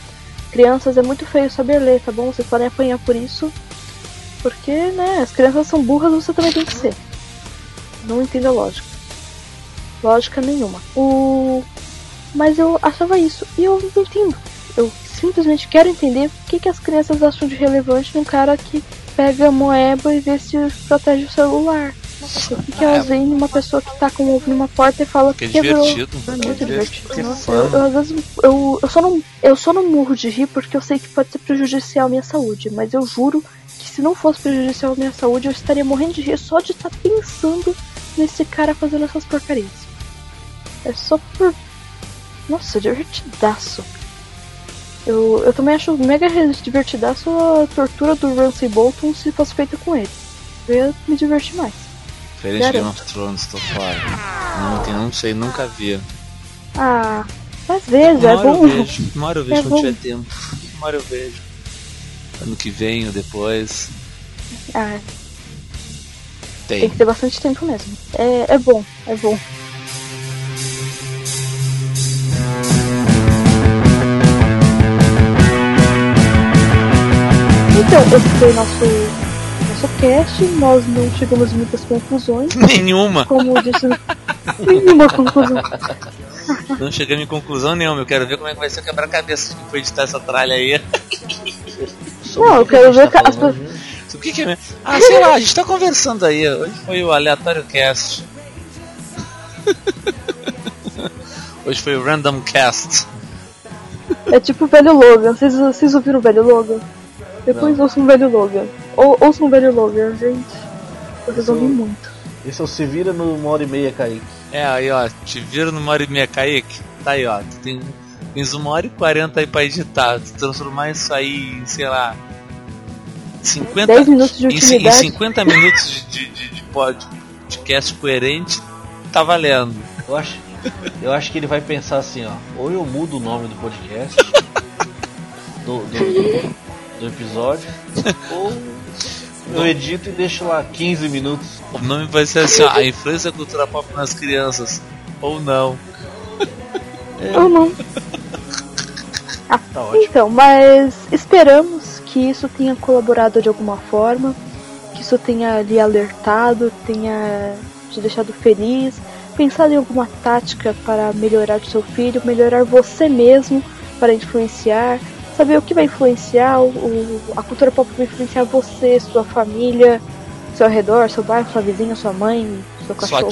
Crianças é muito feio saber ler, tá bom? Vocês podem apanhar por isso. Porque, né, as crianças são burras, você também tem que ser. Não entendo a lógica. Lógica nenhuma. O... Mas eu achava isso. E eu não entendo. Eu simplesmente quero entender o que, que as crianças acham de relevante num cara que pega a moeba e vê se protege o celular. O que, que elas veem numa pessoa que tá com o ovo numa porta e fala que, que é divertido. É muito divertido. Que Nossa, eu, eu, às vezes eu, eu, só não, eu só não morro de rir porque eu sei que pode ser prejudicial à minha saúde. Mas eu juro se não fosse prejudicial à minha saúde, eu estaria morrendo de rir só de estar pensando nesse cara fazendo essas porcarias. É só por. Nossa, divertidaço. Eu, eu também acho mega divertidaço a tortura do Ramsay Bolton se fosse feita com ele. Eu ia me divertir mais. Diferente de Game of Thrones, tô fora. Não, não sei, nunca vi. Ah, às vezes, é bom. Eu vejo, uma hora eu vejo é quando tiver tempo. Uma hora eu vejo. Ano que vem ou depois. Ah, tem. Tem que ter bastante tempo mesmo. É, é bom, é bom. Então, esse foi nosso, nosso cast. Nós não chegamos a muitas conclusões. Nenhuma. Como disse, nenhuma conclusão. Não chegamos em conclusão nenhuma. Eu quero ver como é que vai ser o quebra-cabeça que foi editar essa tralha aí. Não, eu quero ver tá as pessoas. O que, que é? Ah, sei lá, a gente tá conversando aí. Hoje foi o aleatório cast. Hoje foi o random cast. É tipo o velho Logan. Vocês, vocês ouviram o velho Logan? Depois Não. ouçam o velho Logan. Ou, ouçam o velho Logan, gente. Eu resolvi Esse muito. Esse é o Se Vira no uma hora e meia, Kaique. É, aí ó, te vira numa hora e meia, Kaique. Tá aí ó, tu tem, tens uma hora e quarenta aí pra editar. Transformar isso aí em, sei lá, 50, 10 minutos de utilidade. Em, em 50 minutos de, de, de, de podcast coerente, tá valendo. Eu acho, eu acho que ele vai pensar assim, ó. Ou eu mudo o nome do podcast do, do, do episódio, ou eu edito e deixo lá 15 minutos. O nome vai ser assim, ó, a influência cultura pop nas crianças. Ou não. É. Ou não. Ah, tá então, mas esperamos que isso tenha colaborado de alguma forma, que isso tenha lhe alertado, tenha te deixado feliz, pensado em alguma tática para melhorar o seu filho, melhorar você mesmo para influenciar, saber o que vai influenciar, o, a cultura pop vai influenciar você, sua família, seu redor, seu bairro, sua vizinha, sua mãe, seu cachorro,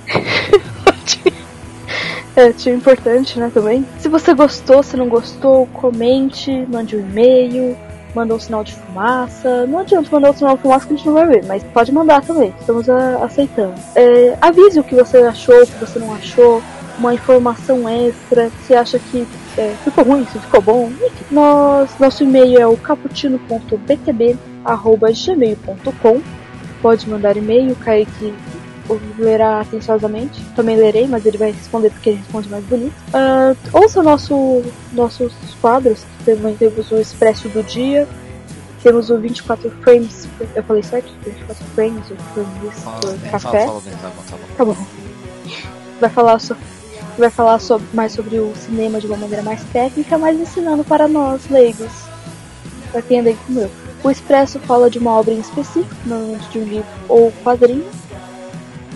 sua tia. Sua é, tia importante, né, também. Se você gostou, se não gostou, comente, mande um e-mail, mandou um sinal de fumaça. Não adianta mandar um sinal de fumaça que a gente não vai ver, mas pode mandar também. Estamos a, aceitando. É, avise o que você achou, o que você não achou, uma informação extra, se acha que é, ficou ruim, se ficou bom. Enfim, nosso e-mail é o caputino.btb.gmail.com Pode mandar e-mail, Kaique lerá atenciosamente. Também lerei, mas ele vai responder porque ele responde mais bonito. Ah, ouça nosso, nossos quadros. Também temos o Expresso do Dia. Temos o 24 Frames. Eu falei certo? 24 Frames, o Frames Fala, bem, café. fala, fala bem, tá bom, tá bom. Tá bom. Vai falar, so- vai falar sobre- mais sobre o cinema de uma maneira mais técnica, mas ensinando para nós leigos. Para quem é leigo como eu. O Expresso fala de uma obra em específico, normalmente de um livro ou quadrinho,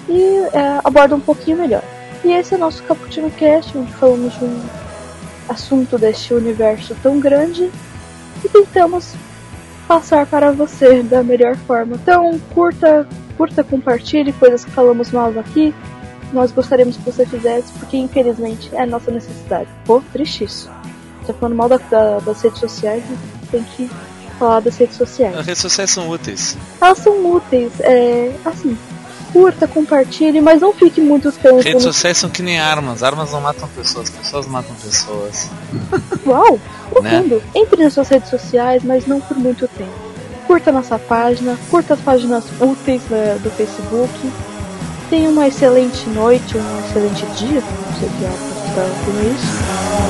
e é, aborda um pouquinho melhor. E esse é o nosso Cappuccino Cast, onde falamos de um assunto deste universo tão grande e tentamos passar para você da melhor forma. Então, curta, curta, compartilhe coisas que falamos mal aqui. Nós gostaríamos que você fizesse, porque infelizmente é nossa necessidade. Pô, triste isso. Tá falando mal da- da- das redes sociais, né? tem que falar das redes sociais. As redes sociais são úteis. Elas são úteis, é. assim. Curta, compartilhe, mas não fique muito tempo Redes sociais são que nem armas. Armas não matam pessoas, pessoas matam pessoas. Uau, Né? profundo. Entre nas suas redes sociais, mas não por muito tempo. Curta nossa página, curta as páginas úteis né, do Facebook. Tenha uma excelente noite, um excelente dia, não sei que hora está ouvindo isso.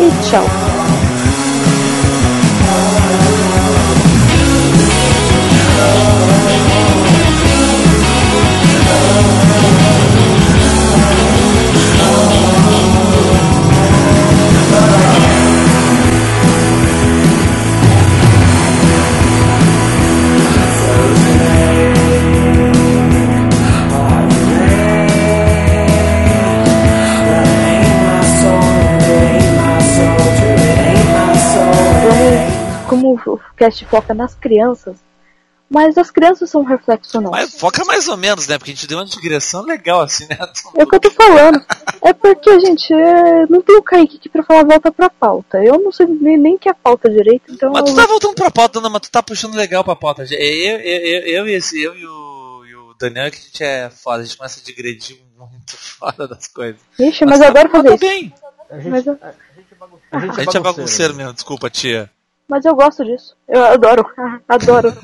E tchau. Vamos, como o cast foca nas crianças, mas as crianças são um reflexo nosso. Mas foca mais ou menos, né? Porque a gente deu uma digressão legal assim, né? É o que eu tô falando. É porque, gente, é, não tem o Kaique aqui pra falar volta pra pauta. Eu não sei nem, nem que é a pauta direito, então. Mas tu tá voltando pra pauta, não, mas tu tá puxando legal pra pauta. Eu, eu, eu, eu, e, esse, eu e, o, e o Daniel é que a gente é foda, a gente começa a digredir muito fora das coisas. Ixi, mas tá- eu adoro fazer tá isso. bem. A gente, Mas eu- a, gente é bagun- a gente A gente é bagunceiro mesmo, desculpa, tia. Mas eu gosto disso. Eu adoro. adoro.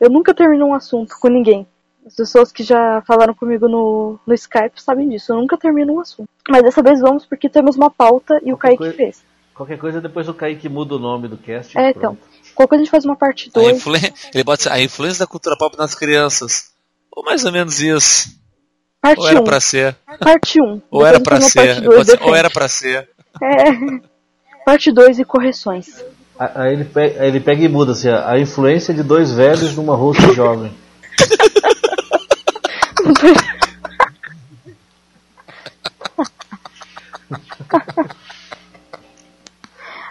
Eu nunca termino um assunto com ninguém. As pessoas que já falaram comigo no, no Skype sabem disso. Eu nunca termino um assunto. Mas dessa vez vamos porque temos uma pauta e o Kaique coisa- fez. Qualquer coisa depois o Kaique muda o nome do cast. É, pronto. então. Qualquer coisa a gente faz uma parte A 2. influ... Ele bota assim, a influência da cultura pop nas crianças. Ou mais ou menos isso. Parte Ou era 1. pra ser. Parte 1. Ou era pra ser, Ou era pra ser. É. Parte 2 e correções. Aí ele pega, aí ele pega e muda assim, a influência de dois velhos numa host jovem.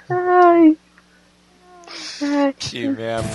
Ai. Ai. Que merda.